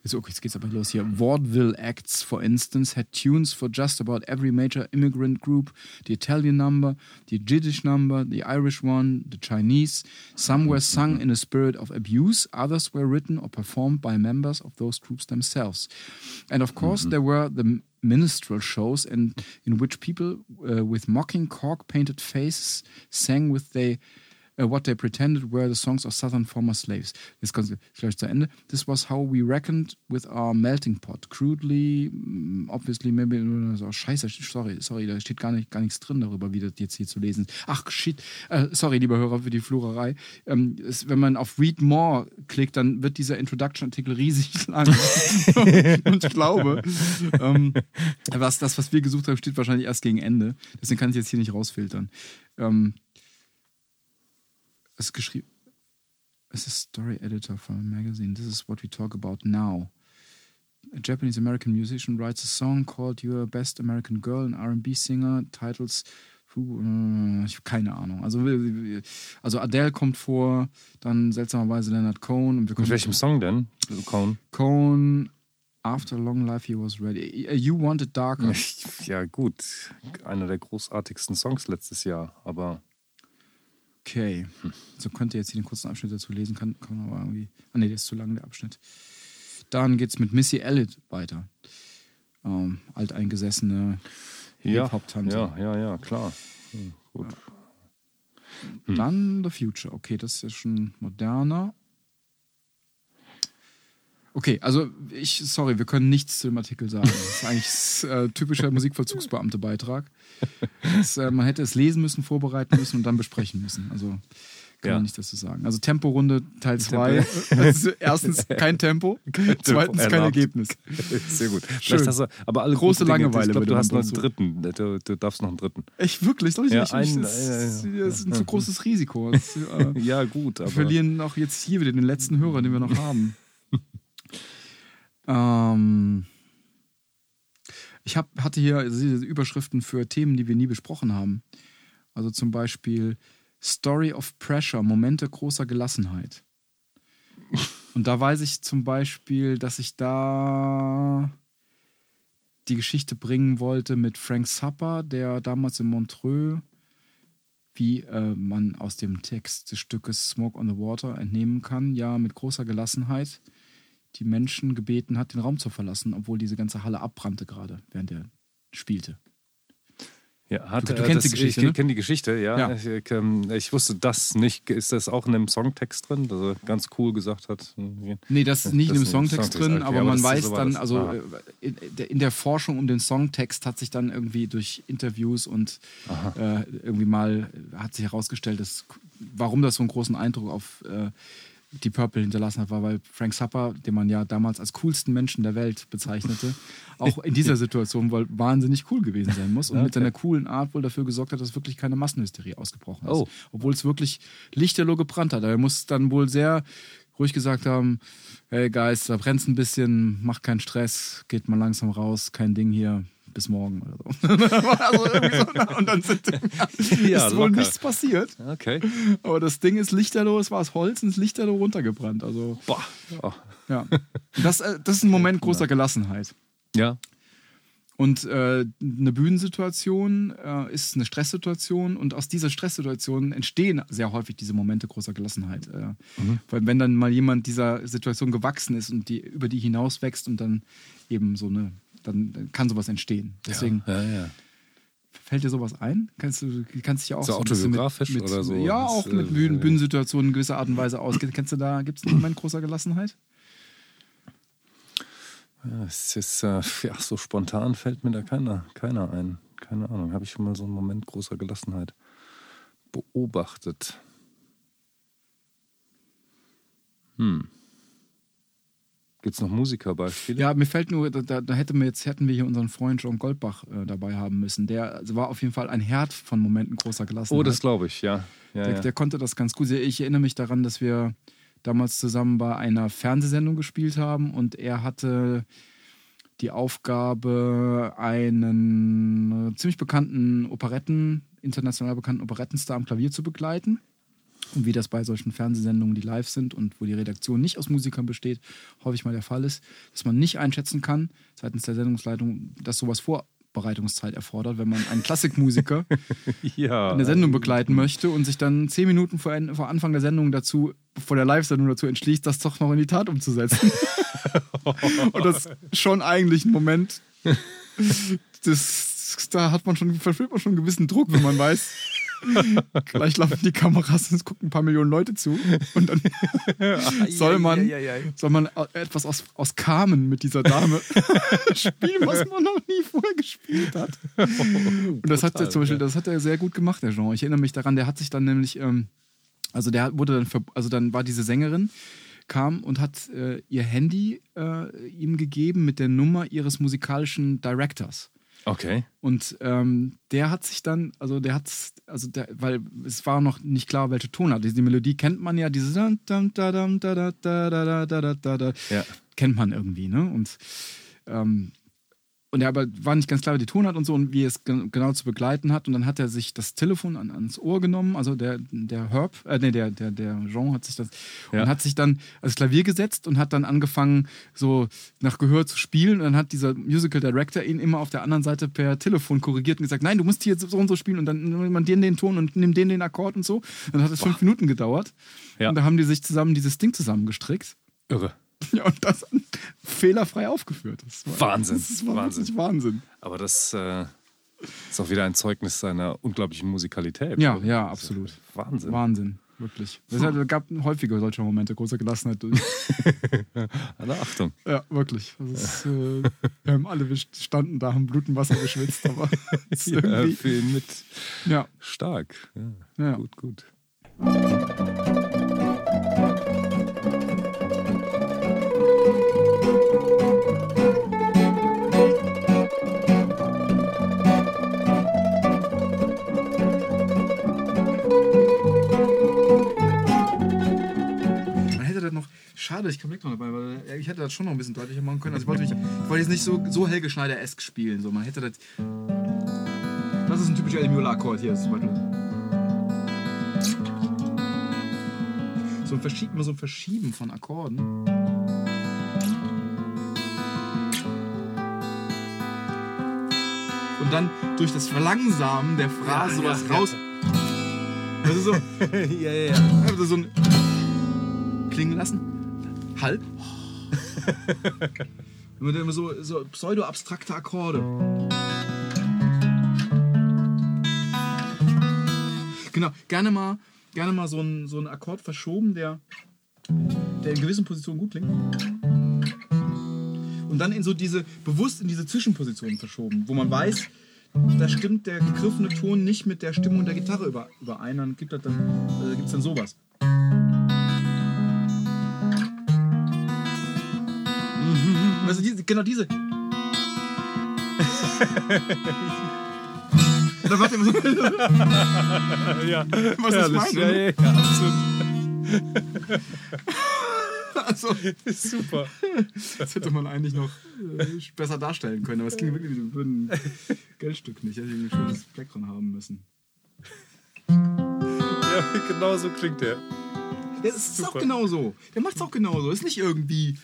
Jetzt, okay, jetzt geht's aber los hier. Vaudeville acts, for instance, had tunes for just about every major immigrant group. The Italian number, the Yiddish number, the Irish one, the Chinese. Some were sung in a spirit of abuse. Others were written or performed by members of those groups themselves. And of course, there were the minstrel shows and in which people uh, with mocking cork-painted faces sang with they uh, what they pretended were the songs of southern former slaves. Jetzt kommt gleich zu Ende. This was how we reckoned with our melting pot. Crudely, mm, obviously, maybe, so, scheiße, sorry, sorry, da steht gar, nicht, gar nichts drin darüber, wie das jetzt hier zu lesen ist. Ach, shit, äh, sorry, lieber Hörer, für die Flurerei. Ähm, es, wenn man auf Read More klickt, dann wird dieser Introduction-Artikel riesig lang. Und ich glaube, ähm, was, das, was wir gesucht haben, steht wahrscheinlich erst gegen Ende. Deswegen kann ich jetzt hier nicht rausfiltern. Ähm, es ist geschrieben. Es ist Story Editor from a magazine. This is what we talk about now. A Japanese American musician writes a song called Your Best American Girl, an RB singer, titles. äh, Ich habe keine Ahnung. Also, also Adele kommt vor, dann seltsamerweise Leonard Cohen. Und wir
Mit welchem Song denn, Cohen?
Cohen, After Long Life He Was Ready. You Wanted Darker.
Ja, gut. Einer der großartigsten Songs letztes Jahr, aber
Okay. So könnte jetzt hier den kurzen Abschnitt dazu lesen, kann, kann man aber irgendwie. Ah, nee, der ist zu lang, der Abschnitt. Dann geht's mit Missy Elliott weiter. Ähm, alteingesessene
ja,
Hip-Hop-Tante.
ja, ja, ja, klar. Hm, gut.
Dann The Future. Okay, das ist ja schon moderner. Okay, also ich, sorry, wir können nichts zu dem Artikel sagen. Das ist eigentlich äh, typischer Musikvollzugsbeamte-Beitrag. Äh, man hätte es lesen müssen, vorbereiten müssen und dann besprechen müssen. Also kann
Ja.
man nichts dazu sagen. Also Temporunde Teil 2. Also erstens kein Tempo, zweitens kein
erlaubt.
Ergebnis.
Sehr gut.
Schön.
Hast du, aber alle
Große
Dinge,
Langeweile
Ich glaube, du hast noch einen dritten. Du, du darfst noch einen dritten.
Echt, wirklich? Soll ich
Ja,
nicht?
ein-
das, ist, das ist ein zu großes Risiko. Das, äh,
Ja, gut,
Wir
aber
verlieren auch jetzt hier wieder den letzten Hörer, den wir noch haben. Ähm, ich hab, hatte hier diese Überschriften für Themen, die wir nie besprochen haben. Also zum Beispiel Story of Pressure, Momente großer Gelassenheit. Und da weiß ich zum Beispiel, dass ich da die Geschichte bringen wollte mit Frank Zappa, der damals in Montreux, wie äh, man aus dem Text des Stückes Smoke on the Water entnehmen kann, ja mit großer Gelassenheit die Menschen gebeten hat, den Raum zu verlassen, obwohl diese ganze Halle abbrannte gerade, während er spielte.
Ja, hat,
Du- du
äh,
kennst
das,
die Geschichte,
Ich
ne?
kenne die Geschichte, ja.
Ja.
Ich, ich, ähm, ich wusste das nicht. Ist das auch in einem Songtext drin, dass er ganz cool gesagt hat?
Nee, das ist nicht
Das
in dem
ist ein
Songtext
Songtext,
drin,
okay,
aber
aber
man weiß
war
dann, also
Ah.
äh, in, der- in der Forschung um den Songtext hat sich dann irgendwie durch Interviews und äh, irgendwie mal äh, hat sich herausgestellt, dass, warum das so einen großen Eindruck auf äh, die Purple hinterlassen hat, war, weil Frank Zappa, den man ja damals als coolsten Menschen der Welt bezeichnete, auch in dieser Situation wohl wahnsinnig cool gewesen sein muss und mit
Okay.
seiner coolen Art wohl dafür gesorgt hat, dass wirklich keine Massenhysterie ausgebrochen ist.
Oh.
Obwohl es wirklich lichterloh gebrannt hat. Er muss dann wohl sehr ruhig gesagt haben, hey Guys, da brennt's ein bisschen, macht keinen Stress, geht mal langsam raus, kein Ding hier, bis morgen oder so. also so und dann sind,
Ja,
ist wohl
locker.
nichts passiert.
Okay.
Aber das Ding ist lichterloh, es war aus Holz und ist lichterloh runtergebrannt. Also,
Boah. Oh.
ja. Das, äh, das ist ein Moment großer Gelassenheit.
Ja.
Und äh, eine Bühnensituation äh, ist eine Stresssituation und aus dieser Stresssituation entstehen sehr häufig diese Momente großer Gelassenheit. Äh, Weil wenn dann mal jemand dieser Situation gewachsen ist und die über die hinaus wächst und dann eben so eine, dann, dann kann sowas entstehen. Deswegen
Ja, ja.
fällt dir sowas ein? Kannst du kannst dich ja auch
So
bisschen
autobiografisch
mit, mit,
oder so?
Ja,
Das,
auch
äh,
mit Bühnen, Bühnensituationen in gewisser Art und Weise aus. Kennst du da, gibt es einen Moment großer Gelassenheit?
Ja, es ist, äh, ja, so spontan fällt mir da keiner, keiner ein. Keine Ahnung. Habe ich schon mal so einen Moment großer Gelassenheit beobachtet? Hm. Gibt es noch Musikerbeispiele?
Ja, mir fällt nur, da, da hätten wir jetzt hätten wir hier unseren Freund John Goldbach äh, dabei haben müssen. Der also war auf jeden Fall ein Herd von Momenten großer Gelassenheit.
Oh, das glaube ich, ja. ja,
der,
ja.
der konnte das ganz gut. Ich erinnere mich daran, dass wir damals zusammen bei einer Fernsehsendung gespielt haben und er hatte die Aufgabe, einen äh, ziemlich bekannten Operetten, international bekannten Operettenstar am Klavier zu begleiten. Und wie das bei solchen Fernsehsendungen, die live sind und wo die Redaktion nicht aus Musikern besteht, häufig mal der Fall ist, dass man nicht einschätzen kann, seitens der Sendungsleitung, dass sowas Vorbereitungszeit erfordert, wenn man einen Klassikmusiker
ja.
in der Sendung begleiten möchte und sich dann zehn Minuten vor, vor Anfang der Sendung dazu, vor der Live-Sendung dazu entschließt, das doch noch in die Tat umzusetzen. und das ist schon eigentlich ein Moment, das, da hat man schon, verspürt man schon einen gewissen Druck, wenn man weiß, gleich laufen die Kameras und es gucken ein paar Millionen Leute zu. Und dann soll man, soll man etwas aus, aus Carmen mit dieser Dame spielen, was man noch nie vorher gespielt hat. Und das hat er zum Beispiel, das hat er sehr gut gemacht, der Jean. Ich erinnere mich daran, der hat sich dann nämlich, ähm, also der wurde dann, also dann war diese Sängerin, kam und hat äh, ihr Handy äh, ihm gegeben mit der Nummer ihres musikalischen Directors.
Okay.
Und ähm, der hat sich dann, also der hat, also der, weil es war noch nicht klar, welche Tonart. Die Melodie kennt man ja, diese
ja.
kennt man irgendwie, ne? Und ähm, und er aber war nicht ganz klar, wie die Tonart und so und wie er es gen- genau zu begleiten hat. Und dann hat er sich das Telefon an, ans Ohr genommen, also der, der Herb, äh, nee, der, der, der Jean hat sich das
Ja.
und hat sich dann ans Klavier gesetzt und hat dann angefangen, so nach Gehör zu spielen. Und dann hat dieser Musical Director ihn immer auf der anderen Seite per Telefon korrigiert und gesagt, nein, du musst hier so und so spielen und dann nimmt man den den Ton und nimm den den Akkord und so. Dann hat es fünf Minuten gedauert.
Ja.
Und da haben die sich zusammen dieses Ding zusammengestrickt.
Irre.
Ja, und das fehlerfrei aufgeführt. Das war,
Wahnsinn.
Das war
Wahnsinn.
Wahnsinn.
Aber das äh, ist auch wieder ein Zeugnis seiner unglaublichen Musikalität.
Ja,
oder?
ja,
Das ist
absolut.
Wahnsinn.
Wahnsinn, wirklich. Es hat- gab häufige solche Momente, großer Gelassenheit.
Alle Achtung.
ja, wirklich. Ist, äh, wir haben alle wir standen da, haben Blut und Wasser geschwitzt, aber es ist
Ja,
irgendwie,
mit
ja,
stark. Ja.
Ja.
Gut, gut.
Schade, ich komme nicht noch dabei, weil äh, ich hätte das schon noch ein bisschen deutlicher machen können. Also ich wollte, mich, ich wollte jetzt nicht so, so Helge Schneider-esk spielen, so, man hätte das, das ist ein typischer Eddie Mueller-Akkord hier, zum Beispiel. So ein Verschieben, so ein Verschieben von Akkorden. Und dann durch das Verlangsamen der Phrase sowas raus. Das ist so.
ja, ja, ja.
Also so ein klingen lassen. Halb. Immer so, so pseudo-abstrakte Akkorde. Genau, gerne mal, gerne mal so einen so einen Akkord verschoben, der, der in gewissen Positionen gut klingt. Und dann in so diese, bewusst in diese Zwischenpositionen verschoben, wo man weiß, da stimmt der gegriffene Ton nicht mit der Stimmung der Gitarre über, überein, dann gibt es dann, äh, dann sowas. Also diese, genau diese. Macht er immer so.
Ja,
Was ich
herrlich.
meine,
Ja, ja, ja, absolut.
Also,
Super.
das hätte man eigentlich noch äh, besser darstellen können, aber es ging wirklich wie ein Geldstück nicht. Hätte ein schönes dran haben müssen.
Ja, genau so klingt der.
Ja, das ist auch
Super.
genau so. Der macht es auch genauso. Ist nicht irgendwie,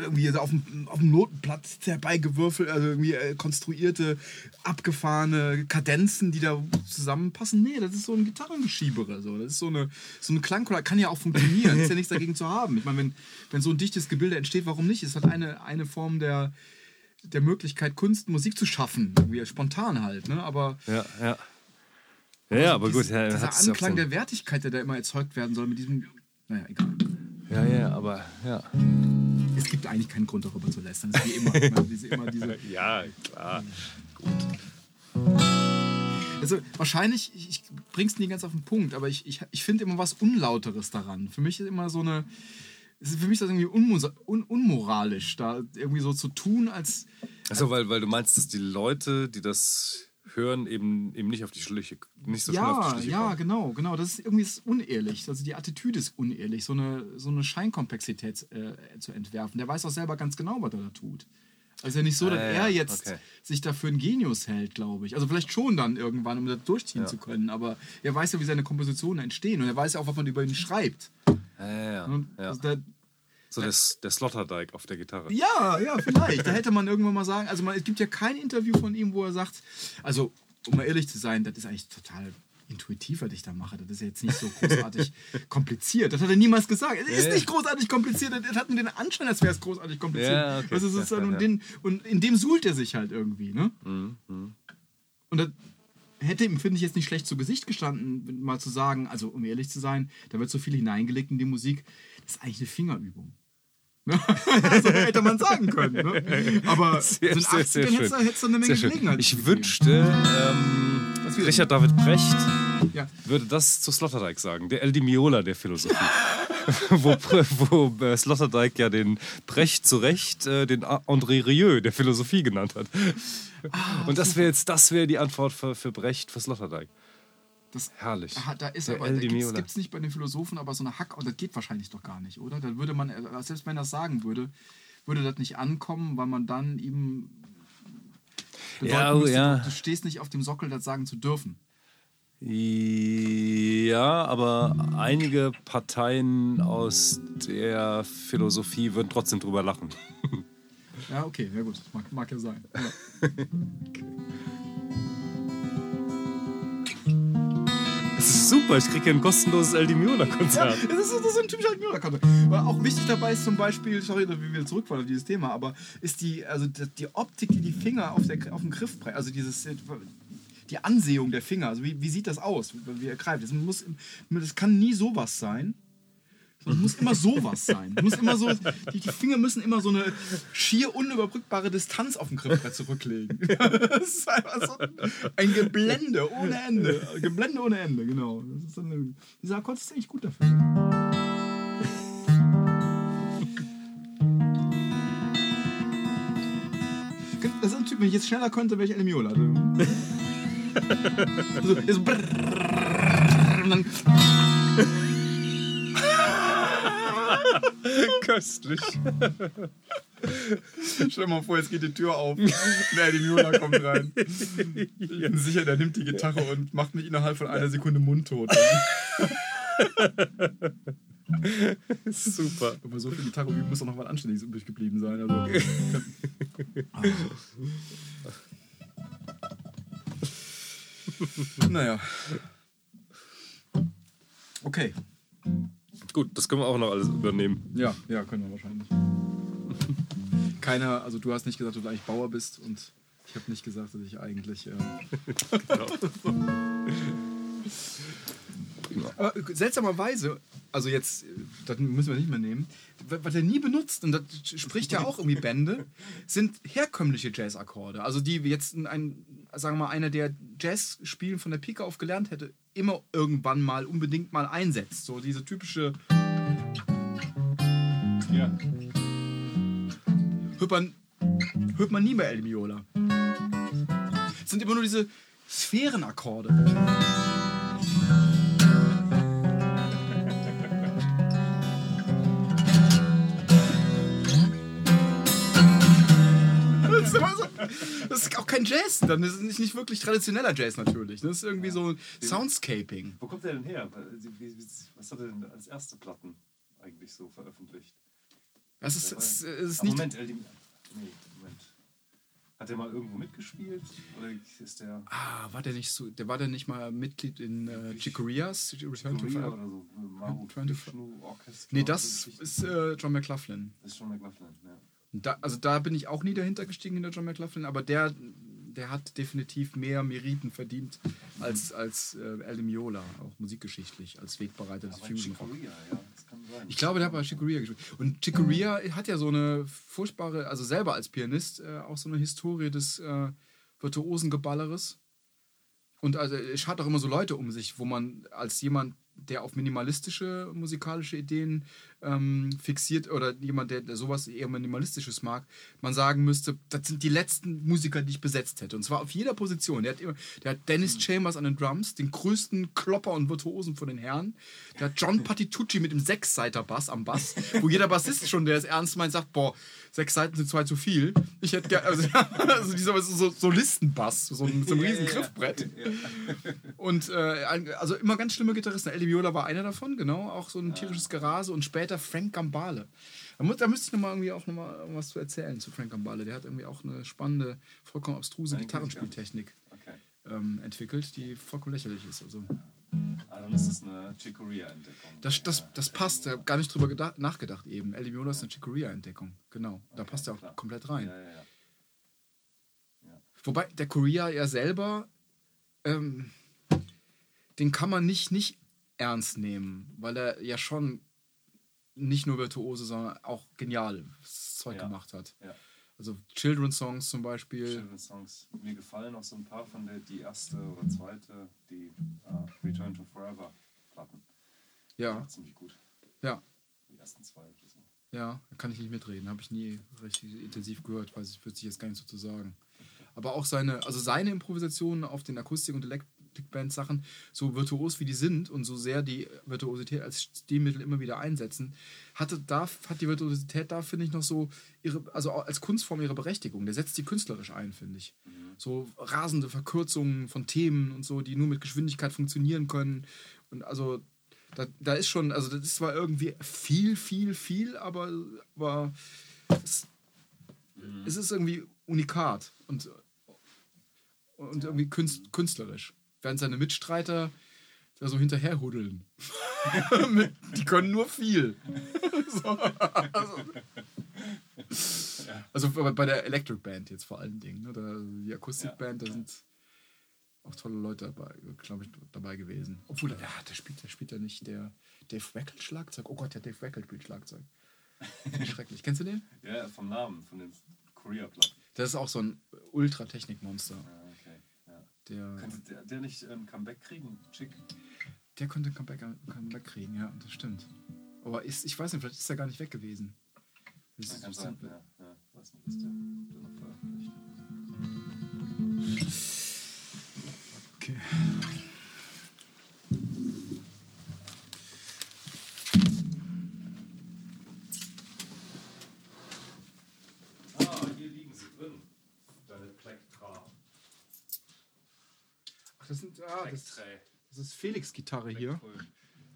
irgendwie so auf dem, auf dem Notenplatz herbeigewürfelt, also irgendwie äh, konstruierte, abgefahrene Kadenzen, die da zusammenpassen. Nee, das ist so ein Gitarrengeschiebere. So. Das ist so eine, so eine Klangkultur. Kann ja auch funktionieren. ist ja nichts dagegen zu haben. Ich meine, wenn, wenn so ein dichtes Gebilde entsteht, warum nicht? Es hat eine, eine Form der, der Möglichkeit, Kunst, Musik zu schaffen. Irgendwie spontan halt. Ne? Aber
Ja, ja. Ja, ja aber gut,
dies-
ja,
dieser Anklang der Wertigkeit, der da immer erzeugt werden soll, mit diesem. Naja, egal.
Ja, ja, aber ja.
Es gibt eigentlich keinen Grund, darüber zu lästern. Es ist wie immer. Ich meine, diese, immer diese,
Ja, klar.
also wahrscheinlich, ich, ich bring's nie ganz auf den Punkt, aber ich, ich, ich finde immer was Unlauteres daran. Für mich ist immer so eine. es ist Für mich ist das irgendwie un, unmoralisch, da irgendwie so zu tun, als.
Achso, weil, weil du meinst, dass die Leute, die das hören, eben, eben nicht auf die Schliche, nicht so schnell auf
Ja,
die Schliche
ja,
kommen.
genau, genau. Das ist irgendwie ist unehrlich. Also die Attitüde ist unehrlich, so eine, so eine Scheinkomplexität äh, zu entwerfen. Der weiß auch selber ganz genau, was er da tut. Also ja nicht so, dass
ja,
er jetzt
okay.
sich dafür einen Genius hält, glaube ich. Also vielleicht schon dann irgendwann, um das durchziehen zu können. Aber er weiß ja, wie seine Kompositionen entstehen und er weiß ja auch, was man über ihn schreibt.
Ja, ja, ja. Ja.
also da,
So das, der Sloterdijk auf der Gitarre.
ja, ja, vielleicht. Da hätte man irgendwann mal sagen, also man, es gibt ja kein Interview von ihm, wo er sagt, also um mal ehrlich zu sein, das ist eigentlich total intuitiv, was ich da mache. Das ist jetzt nicht so großartig kompliziert. Das hat er niemals gesagt. Es ist nicht großartig kompliziert. Das hat nur den Anschein, als wäre es großartig kompliziert.
Ja, okay.
Du,
Ja, ja,
und, den, und in dem suhlt er sich halt irgendwie. Ne?
Mhm,
Und das hätte ihm, finde ich, jetzt nicht schlecht zu Gesicht gestanden, mal zu sagen, also um ehrlich zu sein, da wird so viel hineingelegt in die Musik, das ist eigentlich eine Fingerübung. Ne? also hätte man sagen können. Ne? Aber
Sehr, sehr
80ern hättest du
schön.
hättest du eine Menge. Gelegenheit.
Ich wünschte, ähm,
Was wieder?
Richard David Brecht
Ja.
würde das zu Sloterdijk sagen. Der El Di Miola der Philosophie. wo wo äh, Sloterdijk ja den Brecht zu Recht äh, den André Rieu der Philosophie genannt hat.
Ah,
Und das wäre jetzt das wäre die Antwort für, für Brecht für Sloterdijk.
Das,
Herrlich.
Da ist
Der
aber,
El
da
Di
gibt es nicht bei den Philosophen aber so eine Hack, und das geht wahrscheinlich doch gar nicht, oder? Dann würde man, äh, selbst wenn er das sagen würde, würde das nicht ankommen, weil man dann bedeuten
Ja, oh,
müsste,
ja.
du, du stehst nicht auf dem Sockel, das sagen zu dürfen.
Ja, aber einige Parteien aus der Philosophie würden trotzdem drüber lachen.
Ja, okay, ja gut, das mag, mag ja sein. Ja.
Das super, ich kriege ein kostenloses El Di Miola
Ja, das ist, das ist ein typischer Miracle. Aber auch wichtig dabei ist zum Beispiel, sorry, dass wir zurückfallen auf dieses Thema, aber ist die, also die, Optik, die die Finger auf, der, auf dem Griff, also dieses, die Ansehung der Finger, also wie, wie sieht das aus, wie er greift. Das, muss, das kann nie sowas sein. Es muss immer sowas sein. Muss immer so, die, die Finger müssen immer so eine schier unüberbrückbare Distanz auf dem Griffbrett zurücklegen. Das ist einfach so ein Geblende ohne Ende. Geblende ohne Ende, genau. Das ist eine, dieser Akkord ist eigentlich gut dafür. Das ist ein Typ, wenn ich jetzt schneller könnte, wäre ich El Miola. Also, jetzt brrrr, und dann
Köstlich.
Stell dir mal vor, jetzt geht die Tür auf. Nee, die Miola kommt rein. Ich bin sicher, der nimmt die Gitarre und macht mich innerhalb von einer Sekunde mundtot.
Super.
Aber so viel Gitarre üben muss doch noch was Anständiges übrig geblieben sein. Also, Ah. naja. Okay.
Gut, das können wir auch noch alles übernehmen.
Ja, ja, können wir wahrscheinlich. keiner, also du hast nicht gesagt, dass du eigentlich Bauer bist und ich habe nicht gesagt, dass ich eigentlich. Äh, Aber seltsamerweise, also jetzt, das müssen wir nicht mehr nehmen, wa- was er nie benutzt, und das spricht ja auch irgendwie Bände, sind herkömmliche Jazzakkorde. Also die jetzt ein, sagen wir mal, einer, der Jazz spielen von der Pike auf gelernt hätte, immer irgendwann mal unbedingt mal einsetzt. So diese typische
Ja.
hört man, hört man nie bei El Miola. Es sind immer nur diese Sphärenakkorde. das ist auch kein Jazz, dann das ist nicht, nicht wirklich traditioneller Jazz natürlich. Das ist irgendwie so Soundscaping.
Wo kommt der denn her? Was hat er denn als erste Platten eigentlich so veröffentlicht?
Das ist, es ist
Ah,
nicht.
Moment, LD, nee, Moment. Hat der mal irgendwo mitgespielt? Oder ist der
Ah, war der nicht so, der war der nicht mal Mitglied in äh, Chicoreas, Return to
Korea oder so? Maru Vishnu Orchestra?
Nee, das ist äh, John McLaughlin.
Das ist schon McLaughlin, ja.
Da, also da bin ich auch nie dahinter gestiegen in der John McLaughlin, aber der, der hat definitiv mehr Meriten verdient als, als äh, El Miola, auch musikgeschichtlich, als Wegbereiter des Fusion Rock.
Ja, das kann sein.
Ich glaube, der hat bei Chicoria gespielt. Und Chicoria hat ja so eine furchtbare, also selber als Pianist, äh, auch so eine Historie des äh, virtuosen Geballeres. Und also es hat auch immer so Leute um sich, wo man als jemand, der auf minimalistische musikalische Ideen ähm, fixiert oder jemand, der, der sowas eher minimalistisches mag, man sagen müsste, das sind die letzten Musiker, die ich besetzt hätte. Und zwar auf jeder Position. Der hat, immer, der hat Dennis Chambers an den Drums, den größten Klopper und Virtuosen von den Herren. Der hat John Patitucci mit dem Sechsseiter-Bass am Bass, wo jeder Bassist schon, der es ernst meint, sagt, boah, sechs Seiten sind zwei zu viel. Ich hätte gerne, also, also dieser so, Solistenbass, so, ein- so ein riesen Griffbrett. Und äh, also immer ganz schlimme Gitarristen. Eddie Viola war einer davon, genau, auch so ein tierisches Gerase und später Frank Gambale. Da, mu- da müsste ich noch mal irgendwie auch noch mal was zu erzählen zu Frank Gambale. Der hat irgendwie auch eine spannende, vollkommen abstruse Gitarrenspieltechnik
Okay.
ähm, entwickelt, die vollkommen lächerlich ist. Also
Ah, dann ist das eine Chicoria-Entdeckung.
das, das, das passt, da hab gar nicht drüber gedacht, nachgedacht eben. Eddie Viola ist eine Chicoria-Entdeckung, genau. Da passt er auch
klar.
komplett rein.
Ja, ja, ja.
Wobei der Korea ja selber, ähm, den kann man nicht, nicht ernst nehmen, weil er ja schon nicht nur Virtuose, sondern auch geniales Zeug
Ja.
gemacht hat.
ja.
Also Children's Songs zum Beispiel.
Children's Songs. Mir gefallen auch so ein paar von der, die erste oder zweite, die äh, Return to Forever Platten.
Ja,
Ziemlich gut.
ja,
Die ersten zwei so.
ja, da kann ich nicht mitreden. Habe ich nie richtig intensiv gehört, weiß ich, würde ich jetzt gar nicht so zu sagen. Aber auch seine, also seine Improvisationen auf den Akustik- und Electric-Band-Sachen, so virtuos wie die sind und so sehr die Virtuosität als Stilmittel immer wieder einsetzen, hatte da, hat die Virtuosität da, finde ich, noch so ihre, also als Kunstform ihre Berechtigung. Der setzt die künstlerisch ein, finde ich. So rasende Verkürzungen von Themen und so, die nur mit Geschwindigkeit funktionieren können. Und also da, da ist schon, also das ist zwar irgendwie viel, viel, viel, aber, aber es, es ist irgendwie unikat und, und irgendwie künst, künstlerisch. Während seine Mitstreiter da so hinterherhudeln. Die können nur viel. so, also, also bei- der Electric Band jetzt vor allen Dingen. Ne? Da, die Akustikband, da sind auch tolle Leute dabei, glaube ich, dabei gewesen. Obwohl, ja, der spielt, der spielt ja nicht der Dave Weckl Schlagzeug. Oh Gott, der Dave Weckl spielt Schlagzeug. Schrecklich. Kennst du den?
Ja, vom Namen, von den Korea-Platten.
Das ist auch so ein Ultra-Technik-Monster.
Ja. Ja.
Der,
Könnte der, der nicht ein Comeback kriegen? Chick?
der könnte ein Comeback, Comeback kriegen, ja, das stimmt. Aber ist, ich weiß nicht, vielleicht ist er gar nicht weg gewesen. Das
Ja, kann sein. Ja, ja. Weiß nicht, ist der, der noch veröffentlicht.
Okay.
Ah, hier liegen sie drin. Deine Plektra.
Ach, das, das, ist Felix Gitarre hier.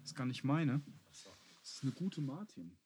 Das ist gar nicht meine. Das ist eine gute Martin.